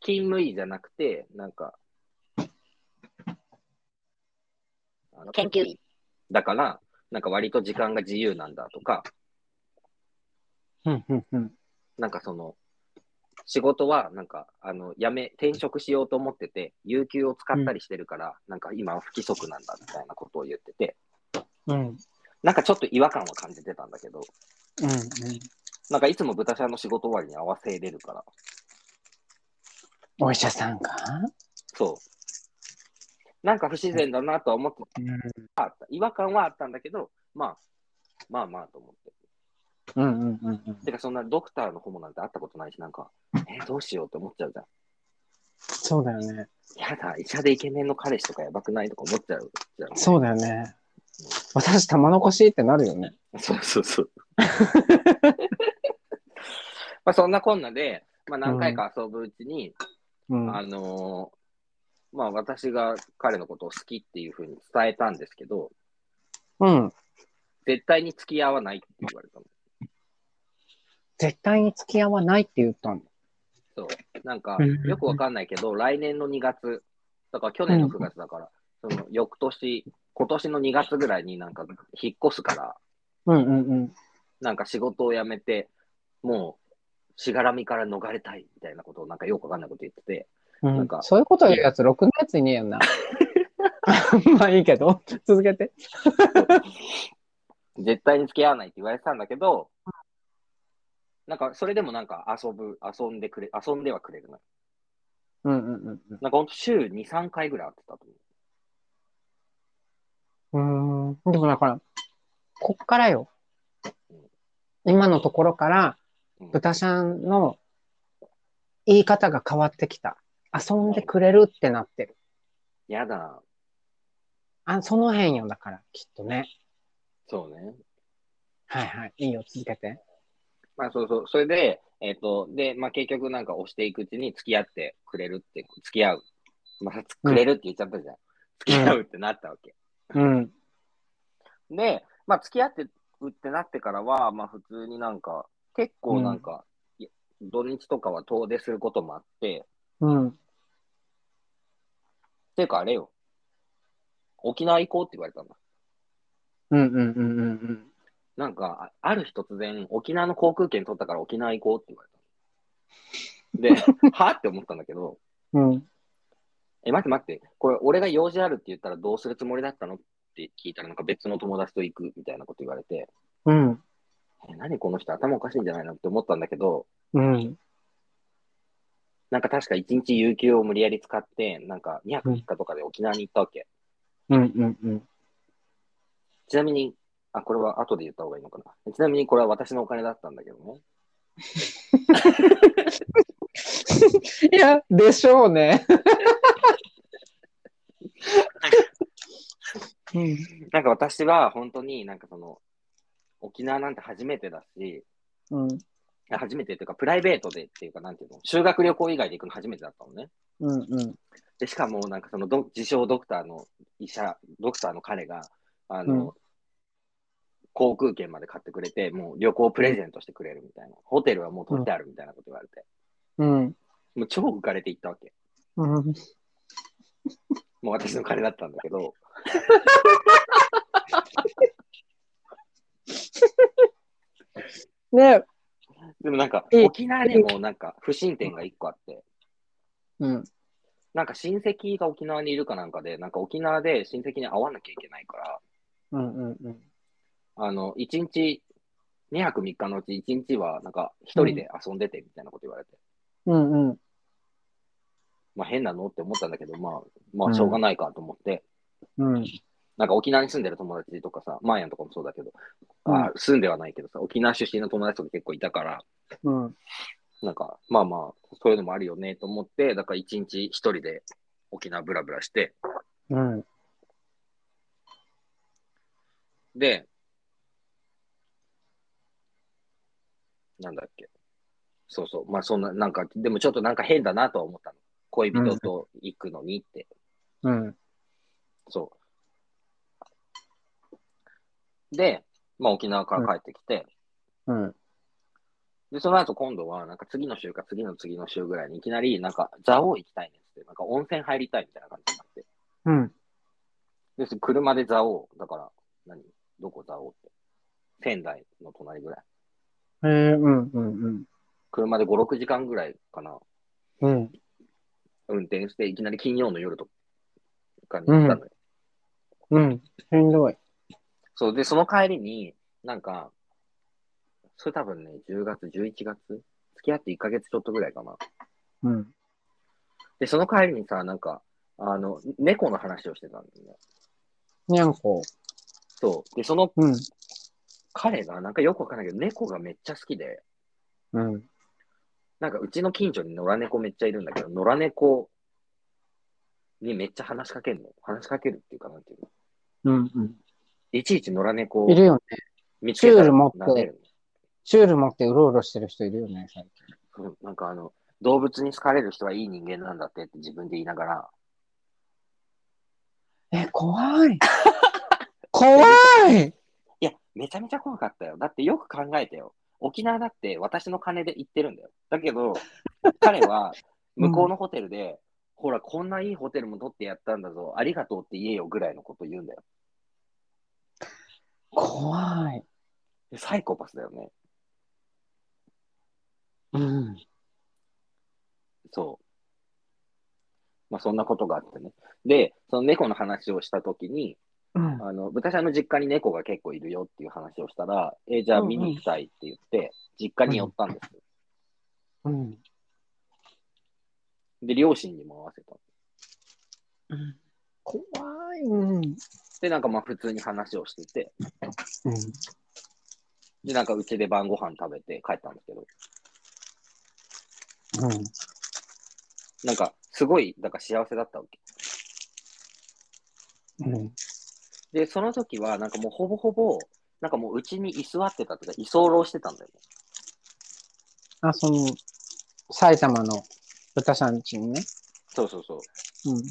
勤務医じゃなくて、なんか、あの研究員。だから、なんか割と時間が自由なんだとか、うん。うん。うん。なんかその、仕事は、なんか、あの、辞め、転職しようと思ってて、有給を使ったりしてるから、なんか今は不規則なんだみたいなことを言ってて、うん。なんかちょっと違和感を感じてたんだけど、うん。なんかいつも豚ちゃんの仕事終わりに合わせれるから、お医者さんか？そう。なんか不自然だなとは思ってうん。あった。違和感はあったんだけど、まあ、まあまあと思って。うん。うん。うん。うん。てか、そんなドクターのホモなんて会ったことないし、なんか、え、どうしようって思っちゃうじゃん。そうだよね。やだ、医者でイケメンの彼氏とかやばくないとか思っちゃうじゃん。そうだよね。私、玉残しってなるよね。そうそうそう。まあそんなこんなで、まあ何回か遊ぶうちに、うん。あのーまあ私が彼のことを好きっていうふうに伝えたんですけど、うん。絶対に付き合わないって言われたの。絶対に付き合わないって言ったんだ。そう。なんかうん、よくわかんないけど、来年の2月、だから去年の9月だから、その翌年、今年の2月ぐらいになんか引っ越すから、うんうんうん。なんか仕事を辞めて、もう、しがらみから逃れたいみたいなことをなんかよくわかんないこと言ってて、うんなんかそういうこと言うやつ、ろくなやついねえよな。まあいいけど、続けて。絶対に付き合わないって言われてたんだけど、なんかそれでもなんか遊ぶ、遊んでくれ、遊んではくれるのよ。うんうんうんなんかほんと週2、3回ぐらい会ってたと思うん。うーん。でもだから、こっからよ。今のところから、豚ちゃんの言い方が変わってきた。遊んでくれるってなってる。やだ。あ、その辺よ、だから、きっとね。そうね。はいはい。いいよ、続けて。まあそうそう。それで、えっ、と、で、まあ結局なんか押していくうちに付き合ってくれるって、付き合う。まあ、つくれるって言っちゃったじゃん。付き合うってなったわけ。うん。で、まあ付き合ってうってなってからは、まあ普通になんか、結構なんか、い土日とかは遠出することもあって、うん。っていうかあれよ。沖縄行こうって言われたんだ。うんうんうんうんうん。なんか、あある日突然、沖縄の航空券取ったから沖縄行こうって言われたの。で、はって思ったんだけど、うん。え、待って待って、これ俺が用事あるって言ったらどうするつもりだったの？って聞いたら、なんか別の友達と行くみたいなこと言われて、うん。え、何この人頭おかしいんじゃないのって思ったんだけど、うん。なんか確か一日有給を無理やり使って、なんか2泊3日とかで沖縄に行ったわけ。うんうんうん。ちなみに、あ、これは後で言った方がいいのかな。ちなみにこれは私のお金だったんだけどね。いや、でしょうね。うん。なんか私は本当になんかその、沖縄なんて初めてだし、うん。初めてっていうかプライベートでっていうかなんていうの、修学旅行以外で行くの初めてだったのね。うんうん。で、しかもなんかそのど自称ドクターの医者、ドクターの彼が、あの、うん航空券まで買ってくれて、もう旅行プレゼントしてくれるみたいな。ホテルはもう取ってあるみたいなこと言われて。うん。もう超浮かれて行ったわけ。うん。もう私の金だったんだけど、ねでもなんかいい沖縄でもなんか不審点が一個あって、うん。なんか親戚が沖縄にいるかなんかで、なんか沖縄で親戚に会わなきゃいけないから、うんうんうん。あの、1日、2泊3日のうち1日はなんか一人で遊んでてみたいなこと言われて、うんうん。まあ変なのって思ったんだけど、まあ、まあしょうがないかと思って、うん。なんか沖縄に住んでる友達とかさ、マーヤンとかもそうだけど、うんあ住んではないけどさ、沖縄出身の友達とか結構いたから、うん。なんか、まあまあ、そういうのもあるよねと思って、だから一日一人で沖縄ブラブラして、うん。で、なんだっけ。そうそう。まあそんな、なんか、でもちょっとなんか変だなとは思ったの。恋人と行くのにって。うん。そう。で、まあ沖縄から帰ってきて、うん。で、その後今度は、なんか次の週か次の次の週ぐらいにいきなり、なんか、蔵王行きたいねって、なんか温泉入りたいみたいな感じになって。うん。で、そ車で蔵王、だから、何？どこ？蔵王って。仙台の隣ぐらい。へえ、うんうんうん。車で5、6時間ぐらいかな。うん。運転して、いきなり金曜の夜とかに行ったのよ。うん。しんどい。そう、で、その帰りに、なんか、それ多分ね、10月、11月付き合って1ヶ月ちょっとぐらいかな。うん。で、その帰りにさ、なんか、あの、猫の話をしてたんだよね。にゃんこ。そう。で、そのうん。彼が、なんかよくわかんないけど、猫がめっちゃ好きで、うん。なんかうちの近所に野良猫めっちゃいるんだけど、野良猫にめっちゃ話しかけるの。話しかけるっていうかなんていうの。うんうん。いちいち野良猫をいるよね。見つけたらチュール持って撫でるチュール持ってうろうろしてる人いるよね、最近。の。うんなんかあの、動物に好かれる人はいい人間なんだってって自分で言いながら、え、怖い。怖いいや、めちゃめちゃ怖かったよ。だってよく考えてよ。沖縄だって私の金で行ってるんだよ。だけど、彼は向こうのホテルで、ほら、こんないいホテルも取ってやったんだぞ。ありがとうって言えよぐらいのこと言うんだよ。怖い。サイコパスだよね。うん。そう。まあそんなことがあってね。で、その猫の話をしたときに、うん。あの、私あの実家に猫が結構いるよっていう話をしたら、えーじゃあ見に行きたいって言って、実家に寄ったんですよ。うん。で、両親にも合わせた。怖い。うん。で、なんかまあ普通に話をしてて、うん。で、なんかうちで晩ご飯食べて帰ったんですけど、うん。なんかすごい、だから幸せだったわけ。うん。で、その時はなんかもうほぼほぼ、なんかもううちに居座ってたとか居候してたんだよね。あ、その、埼玉の豚さん家にね。そうそうそう。うん。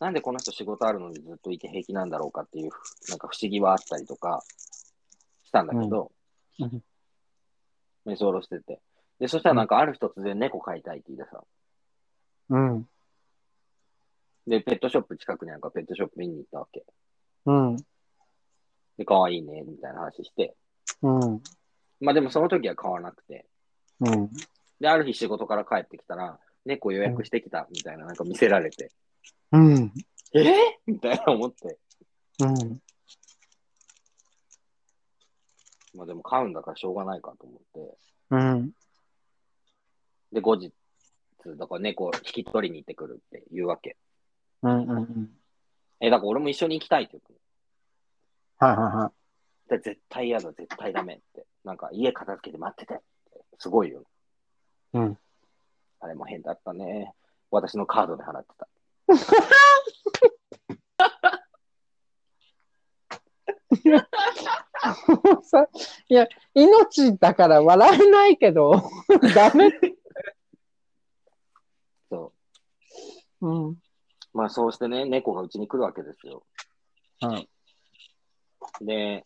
なんでこの人仕事あるのにずっといて平気なんだろうかっていう、なんか不思議はあったりとかしたんだけど、うんうん居候してて。で、そしたらなんかある日突然猫飼いたいって言い出さ。うん。で、ペットショップ近くになんかペットショップ見に行ったわけ。うん。で、可愛いね、みたいな話して。うん。まあでもその時は買わなくて。うん。で、ある日仕事から帰ってきたら、猫予約してきた、みたいななんか見せられて。うん。えー、みたいな思って。うん。まあでも飼うんだからしょうがないかと思って。うん。で、後日、だから猫を引き取りに行ってくるって言うわけ。うん。うん。え、だから俺も一緒に行きたいって言ったの。はいはいはい。で絶対嫌だ、絶対ダメって。なんか家片付けて待っててって。すごいよ。うん。あれも変だったね。私のカードで払ってた。さいや、命だから笑えないけど、ダメ。そう。うん。まあそうしてね、猫がうちに来るわけですよ。はい。で、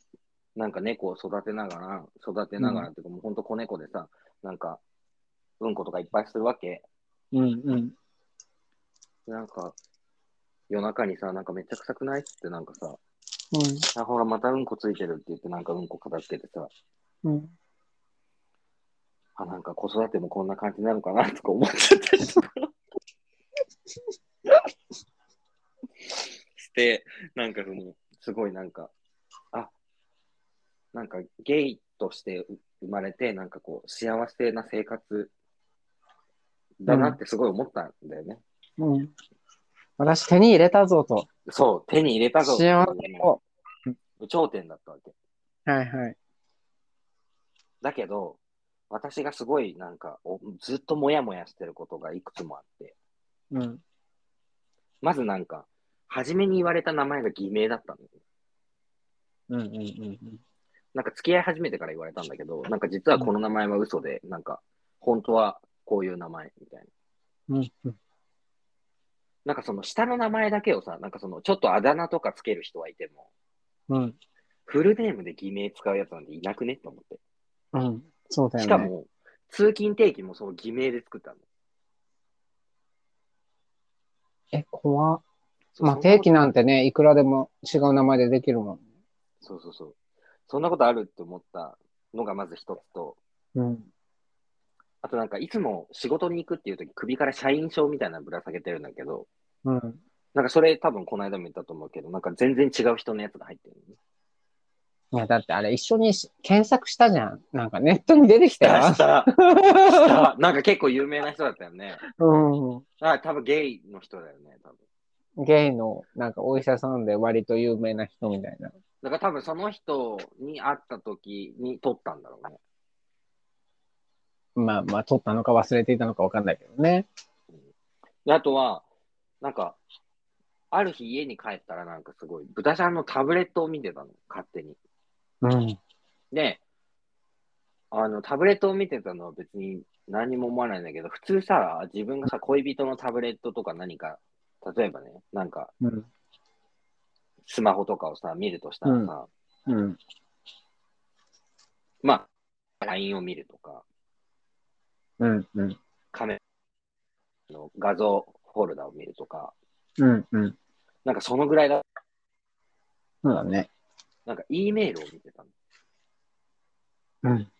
なんか猫を育てながら、育てながらっていうか、もうほんと子猫でさ、なんか、うんことかいっぱいするわけ。うんうん。なんか、夜中にさ、なんかめっちゃ臭くないっつってなんかさ、うん。あ、ほら、またうんこついてるって言って、なんかうんこ片付けてさ、うん。あ、なんか子育てもこんな感じなのかなとか思っちゃったりとか。して、なんかその、すごいなんか、あ、なんかゲイとして生まれて、なんかこう、幸せな生活だなってすごい思ったんだよね。うん。私手に入れたぞと。そう、手に入れたぞって幸いうせを。頂点だったわけ。はいはい。だけど、私がすごいなんかおずっともやもやしてることがいくつもあって、うん。まずなんか、初めに言われた名前が偽名だったのよ。うんうんうんなんか付き合い始めてから言われたんだけど、なんか実はこの名前は嘘で、なんか本当はこういう名前みたいな。うん。うんなんかその下の名前だけをさ、なんかそのちょっとあだ名とかつける人はいても、うん。フルネームで偽名使うやつなんていなくねって思って。うん。そうだよね。しかも、通勤定期もその偽名で作ったの。え、怖っまあ定期なんてね、いくらでも違う名前でできるもん。そうそうそう。そんなことあるって思ったのがまず一つと、うん。あとなんかいつも仕事に行くっていう時首から社員証みたいなのぶら下げてるんだけど、うん。なんかそれ多分この間も言ったと思うけど、なんか全然違う人のやつが入ってるのね。いや、だってあれ一緒にし検索したじゃん。なんかネットに出てきたよ。したした なんか結構有名な人だったよね。うあ、多分ゲイの人だよね、多分。ん。ゲイの、なんかお医者さんで割と有名な人みたいな。だから多分その人に会った時に撮ったんだろうね。まあまあ、撮ったのか忘れていたのかわかんないけどね。で、あとは、なんか、ある日家に帰ったらなんかすごい、豚ちゃんのタブレットを見てたの、勝手に。うん。で、あの、タブレットを見てたのは別に何も思わないんだけど、普通さ、自分がさ、恋人のタブレットとか何か、例えばね、なんか、うん。スマホとかをさ、見るとしたらさ、うん。まあ、LINE を見るとか、うん。うん。カメラの画像フォルダを見るとか、うん。うん。なんかそのぐらいだ、そうだね。なんか E メールを見てたの。うん。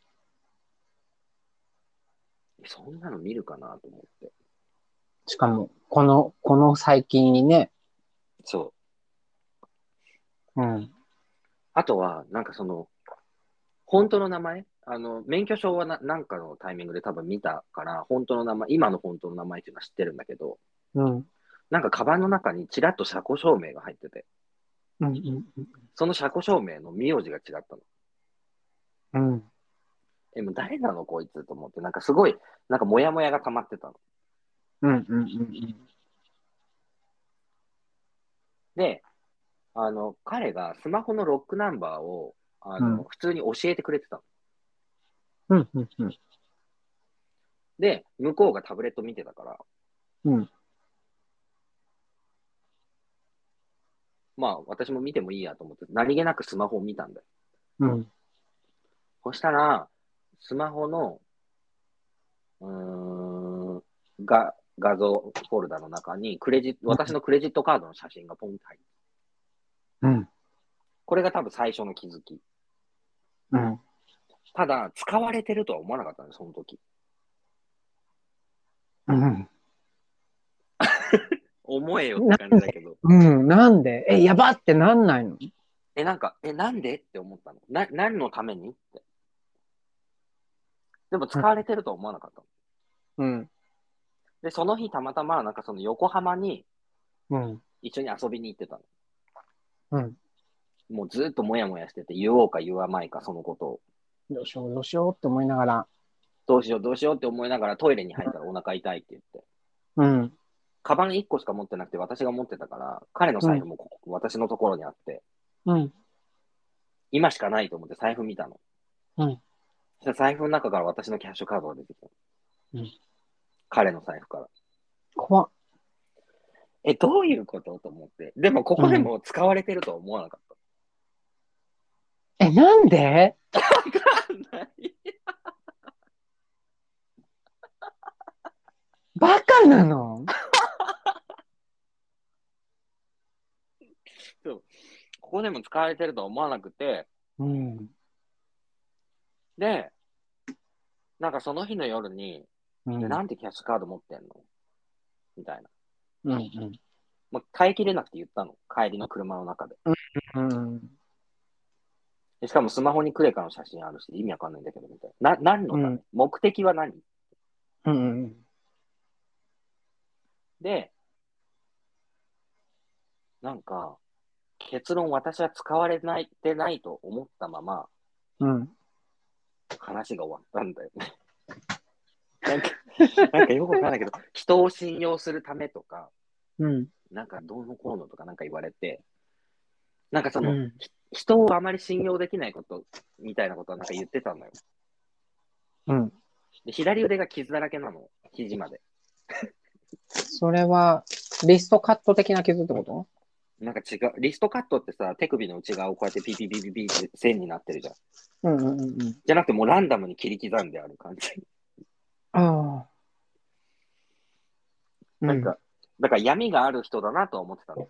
そんなの見るかなと思って。しかも、この、この最近にね、そう。うん。あとは、なんかその、本当の名前あの、免許証はななんかのタイミングで多分見たから、本当の名前、今の本当の名前っていうのは知ってるんだけど、うん。なんかカバンの中にちらっと車庫証明が入ってて、うん。うん。その車庫証明の名字が違ったの。うん。え、もう誰なのこいつと思って、なんかすごい、なんかモヤモヤが溜まってたの。うん。うん。うん。で、あの、彼がスマホのロックナンバーを、あの、うん普通に教えてくれてたの。うん。うん。うん。で、向こうがタブレット見てたから、うん。まあ、私も見てもいいやと思って、何気なくスマホを見たんだよ。うん。そしたら、スマホの、うーん、が、画像フォルダの中に、クレジット、私のクレジットカードの写真がポンって入って、うん。これが多分最初の気づき。うん。ただ、使われてるとは思わなかったの、その時。うん。思えよって感じだけど。うん。なんで？え、やばってなんないの？え、なんか、え、なんでって思ったの？な、何のために？って。でも使われてるとは思わなかったの。うん。で、その日たまたま、なんかその横浜にうん。一緒に遊びに行ってたの。うん。もうずっともやもやしてて、言おうか言わないか、そのことを。どうしよう、どうしようって思いながら。どうしよう、どうしようって思いながらトイレに入ったらお腹痛いって言って。うん。カバン1個しか持ってなくて私が持ってたから、彼の財布もここ私のところにあって、うん。今しかないと思って財布見たの。うん。そしたら財布の中から私のキャッシュカードが出てきた。うん。彼の財布から。怖っ。え、どういうこと？と思って。でもここでも使われてるとは思わなかっえ、なんで？た。わかんない。バカなの？ここでも使われてるとは思わなくて、うん。で、なんかその日の夜に、うん。でなんでキャッシュカード持ってんの？みたいな。うん。うん。もう耐えきれなくて言ったの。帰りの車の中で。うん。でしかもスマホにクレカの写真あるし、意味わかんないんだけど、みたいな。な、何のため、うん目的は何？うん。で、なんか、結論私は使われないてないと思ったまま、うん。話が終わったんだよね。なんか、なんかよくわかんないけど、人を信用するためとか、うん。なんかどうのこうのとかなんか言われて、なんかその、うんひ人をあまり信用できないことみたいなことはなんか言ってたのよ。うん。で、左腕が傷だらけなの、肘まで。それは、リストカット的な傷ってこと？なんか違う、リストカットってさ、手首の内側をこうやってピピピピピって線になってるじゃん。うんうんうんうん。じゃなくてもうランダムに切り刻んである感じ。ああ。なんか、だから闇がある人だなとは思ってたの。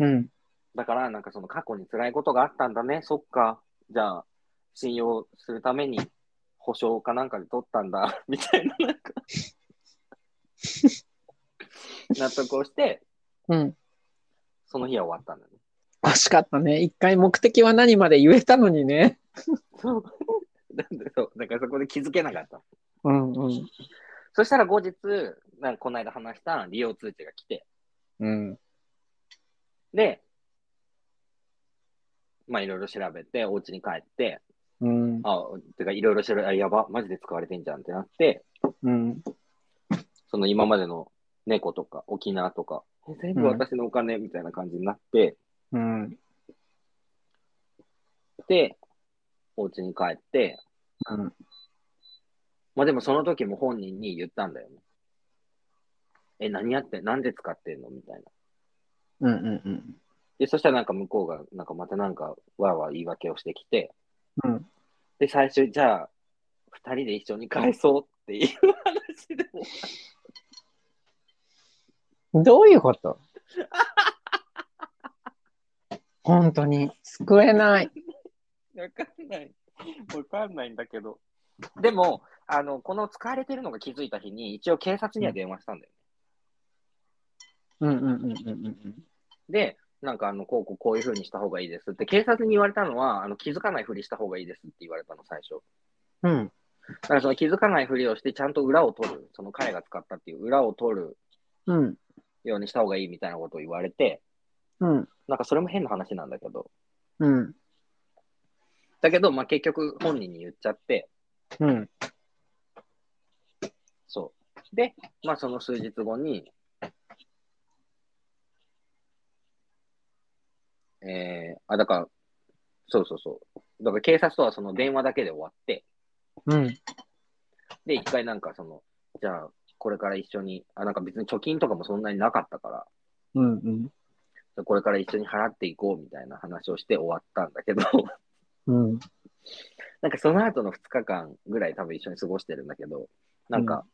うん。だから、なんかその過去に辛いことがあったんだね、そっか。じゃあ、信用するために保証かなんかで取ったんだ、みたいな、なんか、納得をして、うん。その日は終わったんだね。惜しかったね。一回目的は何まで言えたのにね。そう。なんでそう、だからそこで気づけなかった。うんうん。そしたら後日、なんかこの間話した利用通知が来て、うん。で、まあいろいろ調べて、お家に帰って、うん。あ、てかいろいろ調べ、あ、やば、マジで使われてんじゃんってなって、うん。その今までの猫とか沖縄とか全部私のお金みたいな感じになって、うん。で、お家に帰って、うん。まあでもその時も本人に言ったんだよね。え、何やってんなんで使ってんの？みたいな。うんうんうん。で、そしたらなんか向こうが、なんかまたなんか、わーわー言い訳をしてきて、うん。で、最初、じゃあ、二人で一緒に返そうっていう話でも、どういうこと？本当に救えない。わかんない。わかんないんだけど。でも、あの、この使われてるのが気づいた日に、一応警察には電話したんだよね。うんうんうんうんうんで、なんかあの、こうこうこういう風にした方がいいですって、警察に言われたのは、あの気づかないふりした方がいいですって言われたの、最初。うん。うん。だからその気づかないふりをして、ちゃんと裏を取る、その彼が使ったっていう裏を取るうん。ようにした方がいいみたいなことを言われて、うん。なんかそれも変な話なんだけど、うん。だけど、まあ結局本人に言っちゃって、うん。そう。で、まあその数日後に、えー、あ、だから、そうそうそう。だから警察とはその電話だけで終わって、うん。で、一回なんかその、じゃあ、これから一緒に、あ、なんか別に貯金とかもそんなになかったから、うん。うん。これから一緒に払っていこうみたいな話をして終わったんだけど、うん。なんかその後の2日間ぐらい多分一緒に過ごしてるんだけど、なんか、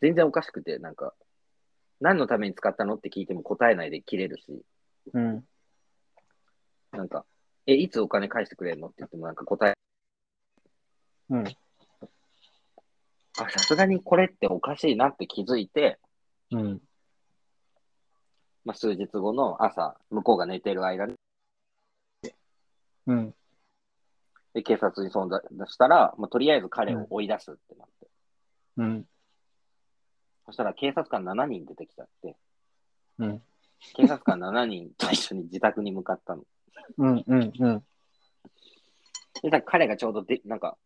全然おかしくて、なんか、何のために使ったのって聞いても答えないで切れるし、うん。なんか、え、いつお金返してくれるのって言ってもなんか答え、うん。あ、さすがにこれっておかしいなって気づいて、うん。まあ、数日後の朝、向こうが寝てる間に、うん。で警察に相談したら、まあ、とりあえず彼を追い出すってなって、うん。そしたら警察官7人出てきちゃって、うん。警察官7人と一緒に自宅に向かったの。うん。うん。うん。で、さ彼がちょうどで、なんか、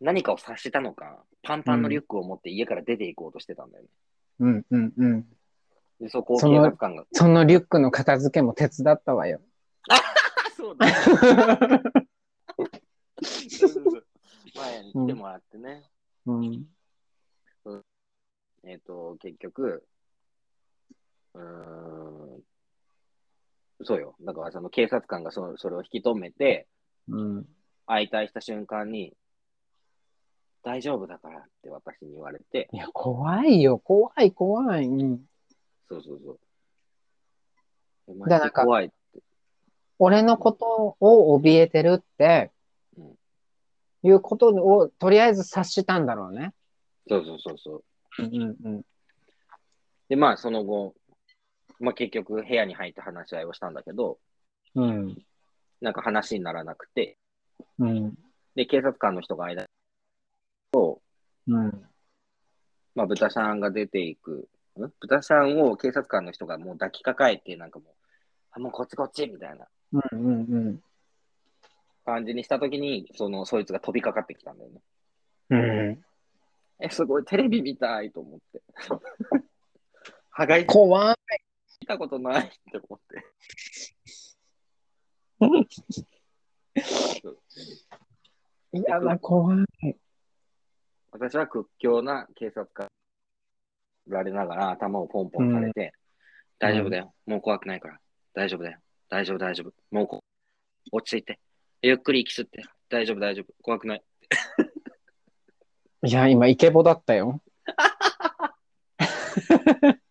何かを察したのか、パンパンのリュックを持って家から出て行こうとしてたんだよね。うん。うん。うん。で、そこを警察官が、そのリュックの片付けも手伝ったわよ。あ、そうだ。前に来てもらってね。うん。えっ、と、結局、うーん、そうよ。だからその警察官がそそれを引き止めて、うん。相対した瞬間に、大丈夫だからって私に言われて、いや、怖いよ。怖い、怖い。うん。そうそうそう。えだからなんか怖い。俺のことを怯えてるって、うんいうことをとりあえず察したんだろうね。そうそうそうそう。うんうんで、まあその後、まあ結局部屋に入って話し合いをしたんだけど、うん。なんか話にならなくて、うん。で、警察官の人が間と、うん。まあ豚さんが出ていく、ん？豚さんを警察官の人がもう抱きかかえて、なんかもう、あ、もうこっちこっちみたいなうんうんうん。感じにしたときに、その、そいつが飛びかかってきたんだよね。うん。え、すごい、テレビみたいと思って。はがい怖い。見たことないって思って。やだ、怖い。私は屈強な警察官られながら頭をポンポンされて、大丈夫だよ。もう怖くないから。大丈夫だよ。大丈夫、大丈夫。もうこ落ち着いて。ゆっくり息吸って。大丈夫、大丈夫。怖くない。いや、今、イケボだったよ。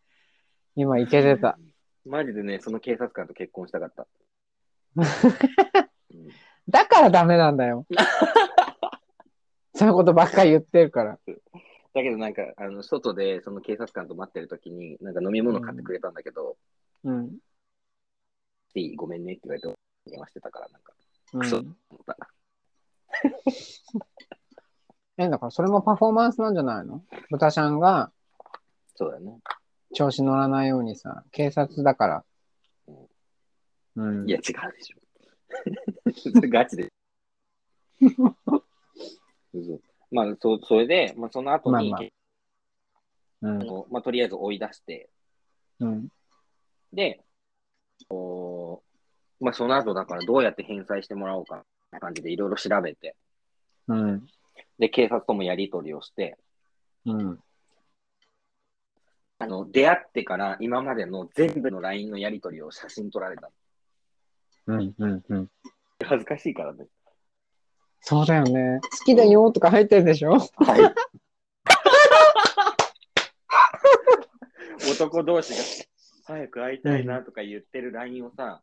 今、イケてた。マジでね、その警察官と結婚したかった。うんだからダメなんだよ。そういうことばっかり言ってるから。だけどなんか、あの、外でその警察官と待ってる時に、なんか飲み物買ってくれたんだけど、うん。いいごめんねって言われて電話してたから、なんか、うんクソ思った。え、だからそれもパフォーマンスなんじゃないの？豚ちゃんがそうだよね。調子乗らないようにさ、警察だから。うん。いや、違うでしょ。それガチで。嘘まあ、そそれで、まあ、その後に、まあまあうん。まあ、とりあえず追い出して、うん。で、こうまあ、その後だからどうやって返済してもらおうかな感じでいろいろ調べて、うん。で、警察ともやり取りをして、うん。あの、出会ってから今までの全部の LINE のやり取りを写真撮られた。うん。うん。うん。恥ずかしいからね。そうだよね。好きだよとか入ってるでしょ？はい。男同士が早く会いたいなとか言ってる LINE をさ、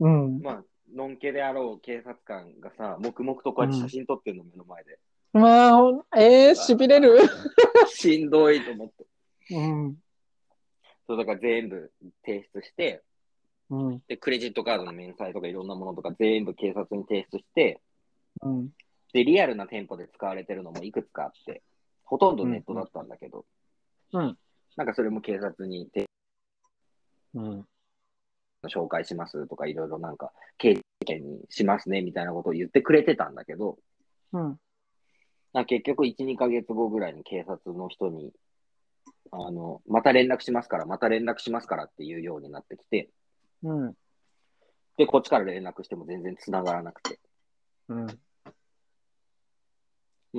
うん。まあ、のんけであろう警察官がさ、黙々とこうやって写真撮ってるの、目の前で。まあ、ほんえー、痺れる。しんどいと思って。うん。そう、だから全部提出して、うん。で、クレジットカードの明細とかいろんなものとか全部警察に提出して、うん。で、リアルな店舗で使われてるのもいくつかあって、ほとんどネットだったんだけど、うん。なんかそれも警察に提うん。紹介しますとかいろいろなんか、刑事件にしますねみたいなことを言ってくれてたんだけど、うん。な結局1、2ヶ月後ぐらいに警察の人に、あの、また連絡しますから、また連絡しますからっていうようになってきて、うん。で、こっちから連絡しても全然繋がらなくて、うん。も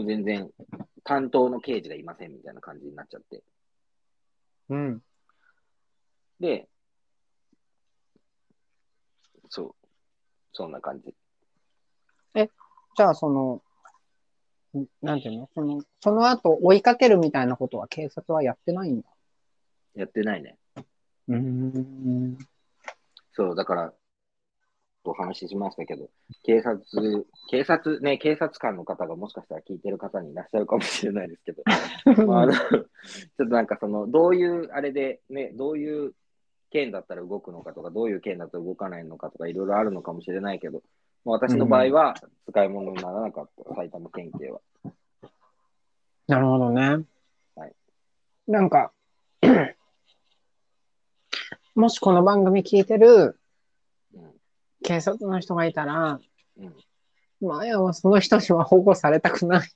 う全然担当の刑事がいませんみたいな感じになっちゃって。うん。で、そう、そんな感じ。じゃあ、その、んなんていうの？その、その後追いかけるみたいなことは警察はやってないんだ。やってないね。うーん。そう、だから、お話ししましたけど、警察、警察、ね、警察官の方がもしかしたら聞いてる方にいらっしゃるかもしれないですけど、まあ、あのちょっとなんかその、どういう、あれで、ね、どういう件だったら動くのかとか、どういう件だと動かないのかとか、いろいろあるのかもしれないけど、まあ、私の場合は使い物にならなかった、埼玉県警は。なるほどね。はい。なんか、もしこの番組聞いてるうん警察の人がいたら、うんマヤはその人には保護されたくない。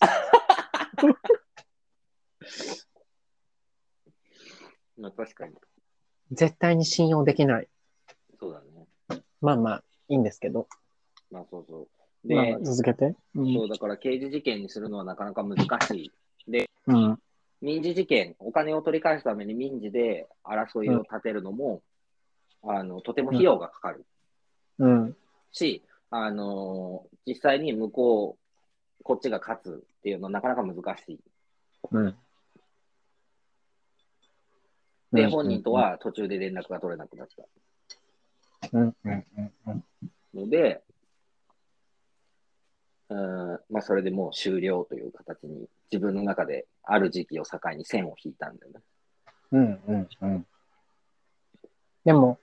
まあ、確かに。絶対に信用できない。そうだね。まあまあ、いいんですけど。まあ、そうそう。で、まあまあ、続けて。うんそう、だから刑事事件にするのはなかなか難しい。うん。民事事件、お金を取り返すために民事で争いを立てるのも、あの、とても費用がかかるうん。し、あの実際に向こう、こっちが勝つっていうのはなかなか難しい。うん。で、本人とは途中で連絡が取れなくなったうん。うん。うん。うん。ので、うんまあ、それでもう終了という形に、自分の中である時期を境に線を引いたんだよね。うん。うん。うん。でも、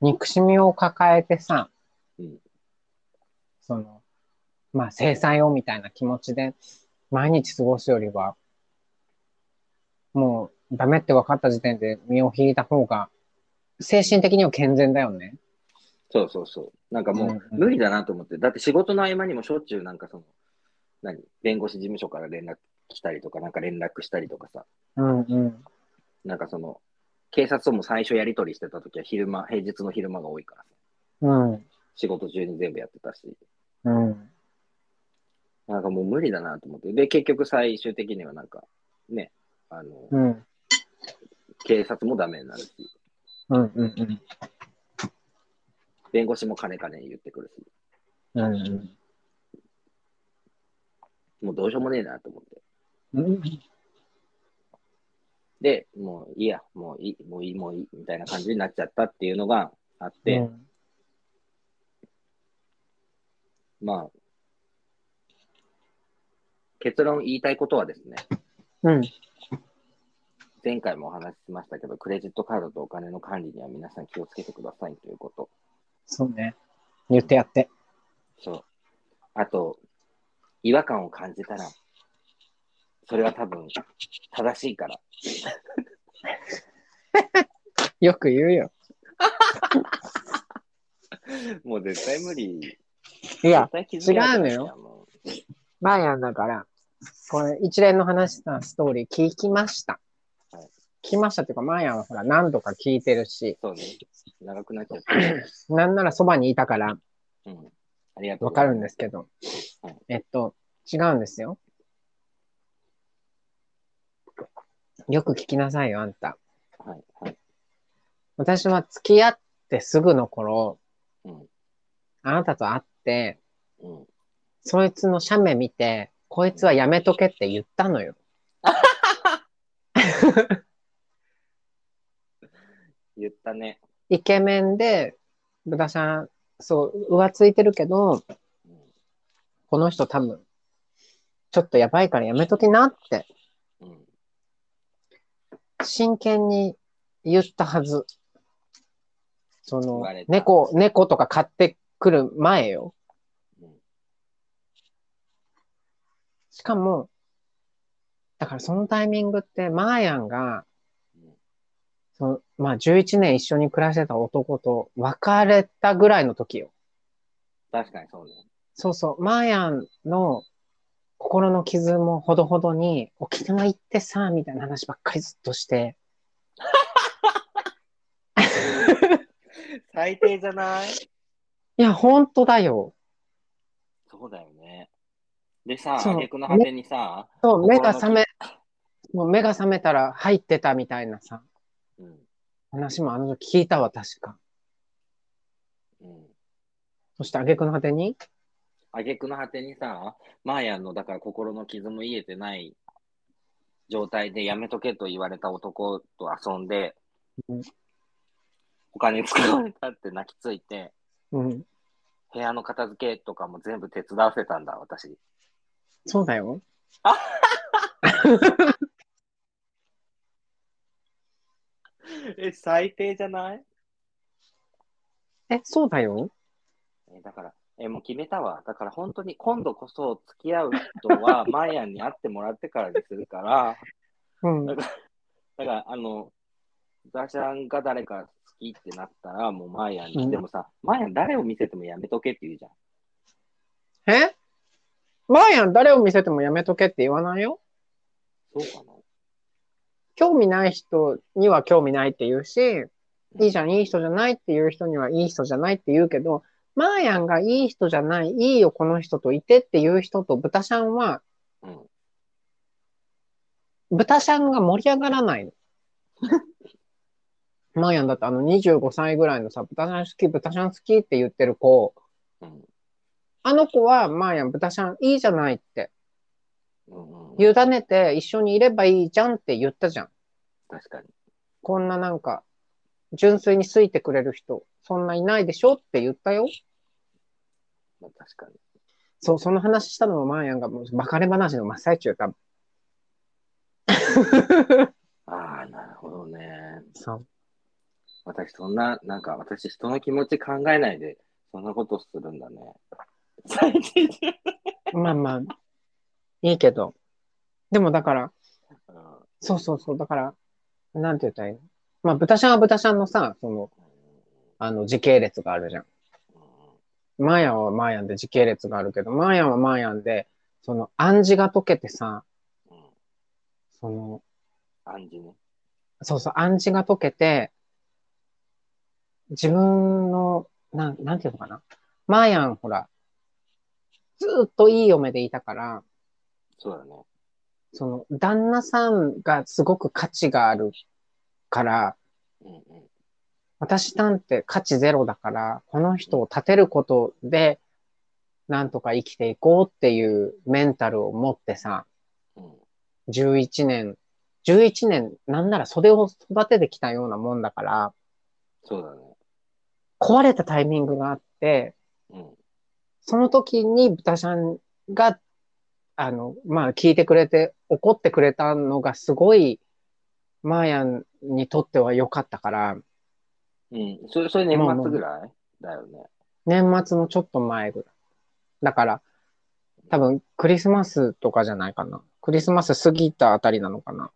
憎しみを抱えてさ、うんその、まあ、制裁をみたいな気持ちで毎日過ごすよりは、もうダメって分かった時点で身を引いた方が、精神的には健全だよね。そうそうそう。なんかもう無理だなと思って。だって仕事の合間にもしょっちゅうなんかその、何？弁護士事務所から連絡来たりとか、なんか連絡したりとかさ、うんうん。なんかその、警察とも最初やり取りしてた時は昼間、平日の昼間が多いからさ、うん。仕事中に全部やってたし、うん。なんかもう無理だなと思って。で、結局最終的にはなんか、ね、あの、うん。警察もダメになるし、うん。うん。うん。弁護士も金金言ってくるし、うん。もうどうしようもねえなと思って。うん。で、もういいや、もういい、もういい、もういい、みたいな感じになっちゃったっていうのがあって、うんまあ、結論言いたいことはですね、うん。前回もお話ししましたけど、クレジットカードとお金の管理には皆さん気をつけてくださいということ。そうね。言ってやって。そう。あと、違和感を感じたら、それは多分、正しいから。よく言うよ。もう絶対無理。いや、違うのよもバーヤンだから、これ一連の話したストーリー聞きました。はいきましたっていうか、マーヤンはほら何度か聞いてるし、そうね。長くなっちゃった。なんならそばにいたからうん。ありがとうわかるんですけどはい、えっと、違うんですよ。よく聞きなさいよ、あんた。はい。はい。私は付き合ってすぐの頃、うん。あなたと会って、うん。そいつの写メ見て、こいつはやめとけって言ったのよ。言ったね。イケメンで、豚さん、そう、浮ついてるけど、うん。この人多分、ちょっとやばいからやめときなって、うん。真剣に言ったはず。その猫、猫とか買ってくる前よ。うん。しかも、だからそのタイミングって、マーヤンが、うんそのまあ11年一緒に暮らしてた男と別れたぐらいの時よ。確かにそうね。そうそう、マーヤンの心の傷もほどほどに、沖縄行ってさ、みたいな話ばっかりずっとして、最低じゃない？いや、本当だよ。そうだよね。でさ、そう挙句の果てにさ、そう、目が覚め、もう目が覚めたら入ってたみたいなさ、うん。話もあの時聞いたわ、確か。うん。そして挙句の果てに、挙句の果てにさ、マーヤンのだから心の傷も癒えてない状態でやめとけと言われた男と遊んで、うんお金使われたって泣きついて、うん、部屋の片付けとかも全部手伝わせたんだ、私。そうだよ。え、最低じゃない？え、そうだよ。えだから、え、もう決めたわ。だから本当に今度こそ付き合う人はマーヤンに会ってもらってからにするから、うん。だから、あの、ザシャンが誰か好きってなったら、もうマーヤンに。うんでもさ、マーヤン誰を見せてもやめとけって言うじゃん。え？マーヤン誰を見せてもやめとけって言わないよ？そうかな？興味ない人には興味ないって言うし、いいじゃん、いい人じゃないっていう人にはいい人じゃないって言うけど、マーヤンがいい人じゃない、いいよ、この人といてっていう人と豚シャンは、うん。豚シャンが盛り上がらないの。マ ーヤンだってあの25歳ぐらいのさ、豚シャン好き、豚シャン好きって言ってる子、うん。あの子はマーヤン、豚シャンいいじゃないって、委ねて一緒にいればいいじゃんって言ったじゃん。確かに。こんななんか、純粋に好いてくれる人、そんないないでしょって言ったよ。まあ、確かに。そう、その話したのもマーヤンがもう別れ話の真っ最中多分。ああ、なるほどね。そう。私、そんな、なんか、私、人の気持ち考えないで、そんなことするんだね。最低じまあまあ、いいけど。でもだから。うんそうそうそう、だから、なんて言ったらいいの？まあ、豚ちゃんは豚ちゃんのさ、その、あの、時系列があるじゃん。マーヤンはマーヤンで時系列があるけど、マーヤンはマーヤンで、その暗示が解けてさ、うん。その、暗示ね。そうそう、暗示が解けて、自分の、なん、なんていうのかな？マーヤン、ほら、ずーっといい嫁でいたから、そうだね。その、旦那さんがすごく価値があるから。私なんて価値ゼロだから、この人を立てることで、なんとか生きていこうっていうメンタルを持ってさ、うん。11年、11年、なんなら袖を育ててきたようなもんだから、そうだね。壊れたタイミングがあって、うん。その時に豚ちゃんが、あの、まあ聞いてくれて、怒ってくれたのがすごい、マーヤンにとっては良かったから、うん。それ、それ年末ぐらい？だよね。年末のちょっと前ぐらい。だから、多分クリスマスとかじゃないかな。クリスマス過ぎたあたりなのかな。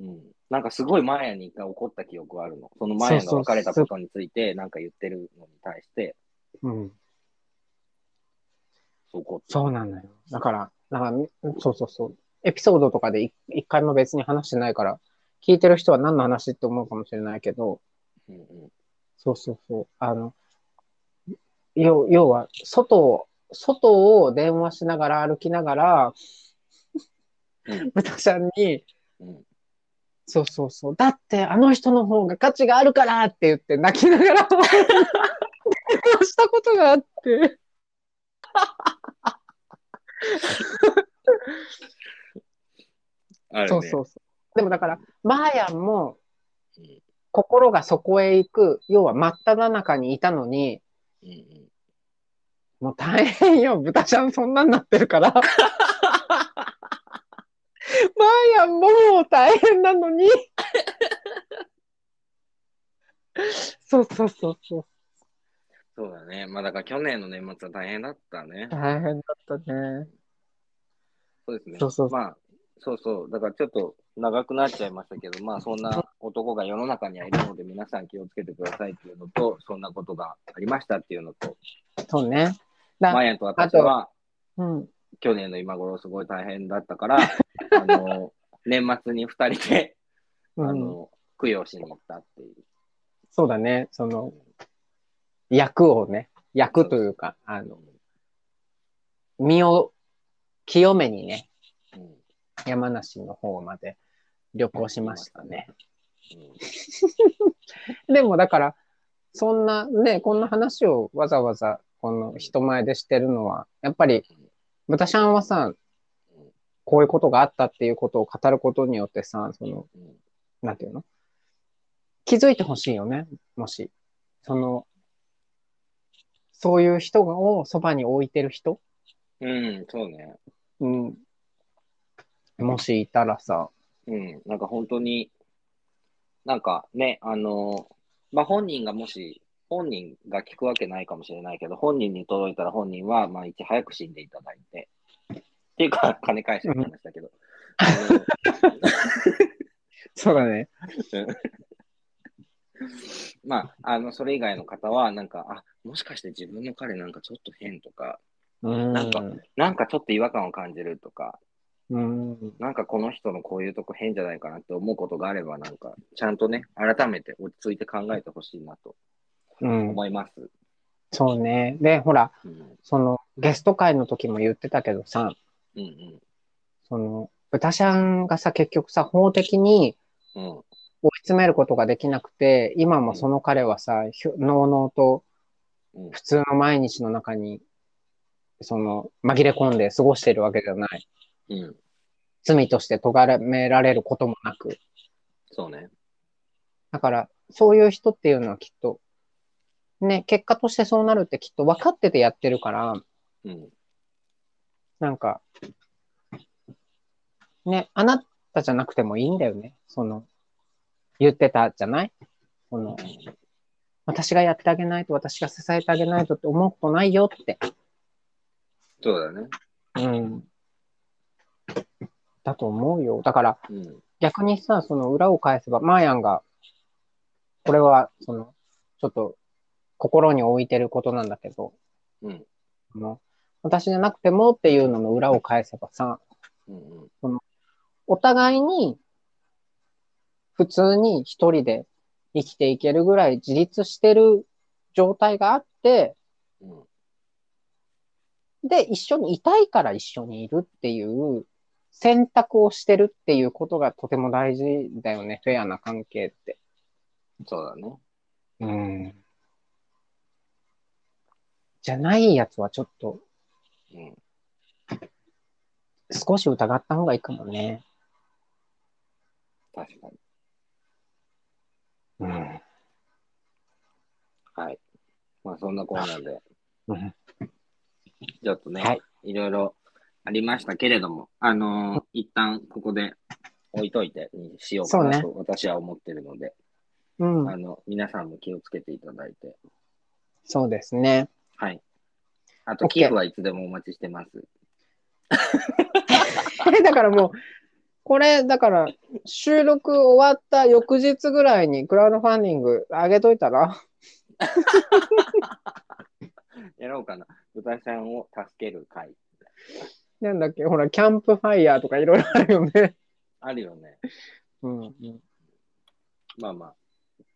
うん。なんかすごいマーヤに一回怒った記憶があるの。そのマーヤが別れたことについて、なんか言ってるのに対して、うん。そう怒って。そうなのよ。だから、だから、そうそうそう。エピソードとかでい一回も別に話してないから、聞いてる人は何の話って思うかもしれないけど、うんうん。そうそうそう。あの、要要は、外を、外を電話しながら歩きながら、うん豚ちゃんに、うんそうそうそう。だって、あの人の方が価値があるからって言って泣きながら したことがあって。あるね。そうそうそう。でもだから、マーヤンもうん心がそこへ行く、要は真っ只中にいたのに。もう大変よ、豚ちゃんそんなんなってるから。マーヤンももう大変なのに。そうそうそうそう。そうだね。まあだから去年の年末は大変だったね。大変だったね。そうですね。そうそうまあ、そうそう。だからちょっと長くなっちゃいましたけど、まあそんな男が世の中にはいるので皆さん気をつけてくださいっていうのと、そんなことがありましたっていうのと、そうね。だマヤンと私はうん。去年の今頃すごい大変だったから、あの、年末に二人で、うん、あの、供養しに行ったっていう。そうだね。その、役をね、役というか、あの、身を清めにね、山梨の方まで旅行しましたね。でもだから、そんなね、こんな話をわざわざこの人前でしてるのは、やっぱり、豚ちゃんはさ、こういうことがあったっていうことを語ることによってさ、その、うん。なんていうの？気づいてほしいよね、もし。その、そういう人をそばに置いてる人、うん、そうね。うん、もしいたらさ、うん、なんか本当に、なんかね、あの、まあ、本人がもし、本人が聞くわけないかもしれないけど、本人に届いたら本人は、まあ、いち早く死んでいただいて、っていうか、金返せって話だけど、あ そうだね。の まあ、あの、それ以外の方は、なんか、あ、もしかして自分の彼なんかちょっと変とか、うん。なんかなんかちょっと違和感を感じるとか、うん。なんかこの人のこういうとこ変じゃないかなって思うことがあれば、なんか、ちゃんとね、改めて落ち着いて考えてほしいなとうん。思います。そうね。で、ほら、うん。その、ゲスト会の時も言ってたけどさ、うんうん。その、豚ちゃんがさ、結局さ、法的にうん。追い詰めることができなくて、今もその彼はさ、のうのうとうん普通の毎日の中に、その、紛れ込んで過ごしてるわけじゃない。うん。罪として咎められることもなく。そうね。だから、そういう人っていうのはきっと、ね、結果としてそうなるってきっと分かっててやってるから、うん。なんか、ね、あなたじゃなくてもいいんだよね。その、言ってたじゃない？その、私がやってあげないと、私が支えてあげないとって思うことないよって。そうだね。うん。だと思うよ。だから、うん。逆にさ、その裏を返せば、マーヤンが、これは、その、ちょっと、心に置いてることなんだけど、うん。あの私じゃなくてもっていうのの裏を返せばさ、うんうん。お互いに、普通に一人で生きていけるぐらい自立してる状態があって、うん。で、一緒にいたいから一緒にいるっていう選択をしてるっていうことがとても大事だよね、フェアな関係って。そうだね。うん。じゃないやつはちょっとうん。少し疑った方がいいかもね。確かに。うん。はい。まあ、そんなコーナーで、うんちょっとね、はいい、ろいろありましたけれども、あのー一旦ここで置いといてにしようかなそと私は思ってるので、うんあ。の、皆さんも気をつけていただいて、そうですね。はい。あと、寄付はいつでもお待ちしてます。えだからもう、これ、だから、収録終わった翌日ぐらいにクラウドファンディング上げといたら、やろうかな。豚さんを助ける会。なんだっけ、ほら、キャンプファイヤーとかいろいろあるよね。あるよね。うんうん。まあまあ、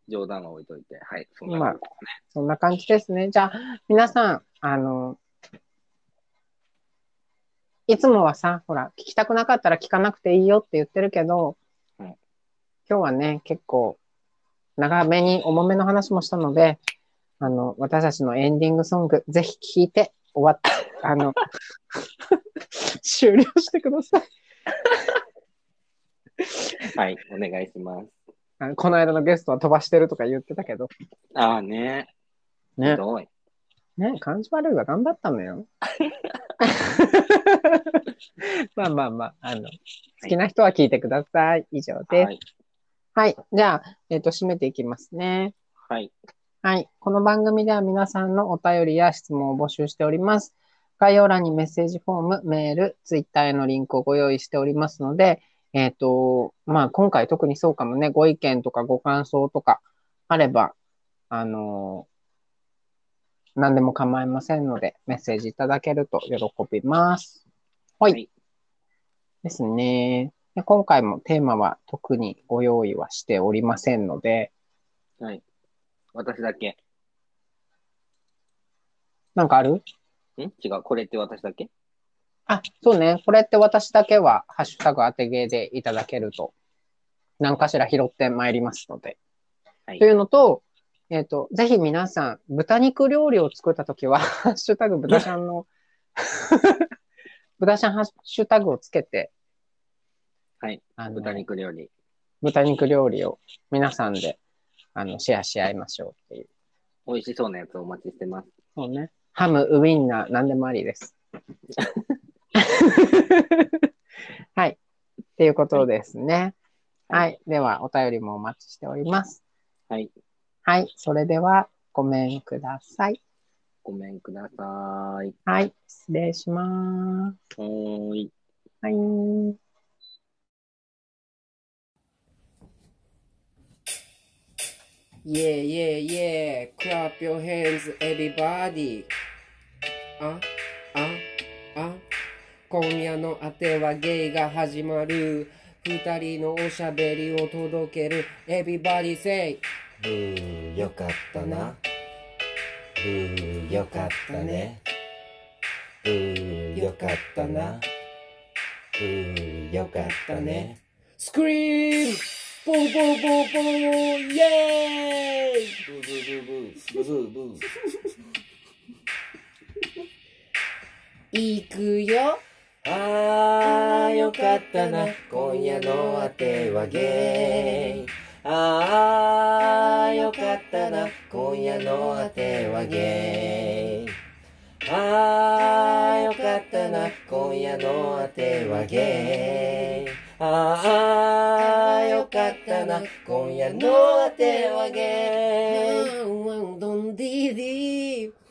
冗談は置いといて。はい。そんなまあ感じですね。そんな感じですね。じゃあ、皆さん、あの、いつもはさ、ほら、聞きたくなかったら聞かなくていいよって言ってるけど、うん今日はね、結構、長めに重めの話もしたので、あの、私たちのエンディングソング、ぜひ聴いて終わった、あの、終了してください。はい。お願いします。この間のゲストは飛ばしてるとか言ってたけど、ああね。ひね、どい。ね、感じ悪いが頑張ったのよ。まあまあまあ、あの、好きな人は聞いてください。以上です。ははいい。じゃあ、えっ、と、締めていきますね。はい。はい。この番組では皆さんのお便りや質問を募集しております。概要欄にメッセージフォーム、メール、ツイッターへのリンクをご用意しておりますので、えっ、と、まあ、今回特にそうかもね、ご意見とかご感想とかあれば、あの何でも構いませんので、メッセージいただけると喜びます。はい。はいですね。で今回もテーマは特にご用意はしておりませんので、はい。私だけ。なんかある？ん？違う。これって私だけ？あ、そうね。これって私だけは、ハッシュタグ当てゲーでいただけると、何かしら拾ってまいりますので。はいというのと、えっ、と、ぜひ皆さん、豚肉料理を作ったときは、ハッシュタグ豚ちゃんの、豚ちゃんハッシュタグをつけて、はい。あの豚肉料理。豚肉料理を皆さんで、あの、シェアし合いましょうっていう。美味しそうなやつお待ちしてます。そうね。ハム、ウインナー、何でもありです。はい。っていうことですね。はい。では、お便りもお待ちしております。はい。はい。それでは、ごめんください。ごめんください。はい。失礼します。はーい。はい。Yeah, yeah, yeah. Clap your hands, everybody. あ、あ、あ。今夜のあてはゲイが始まる。二人のおしゃべりを届ける。Everybody say. ブーよかったな。ブーよかったね。ブーよかったな。ブーよかったね。Scream! ボーボーボーボーイエーイブーブーブーブーブーブーブーいくよあーよかったな今夜のあてはゲイああ、よかったな、今夜のあてはゲイ。ああ、よかったな、今夜のあてはゲイ。ああ、よかったな、今夜のあてはゲイ。ワンワンドンディディ。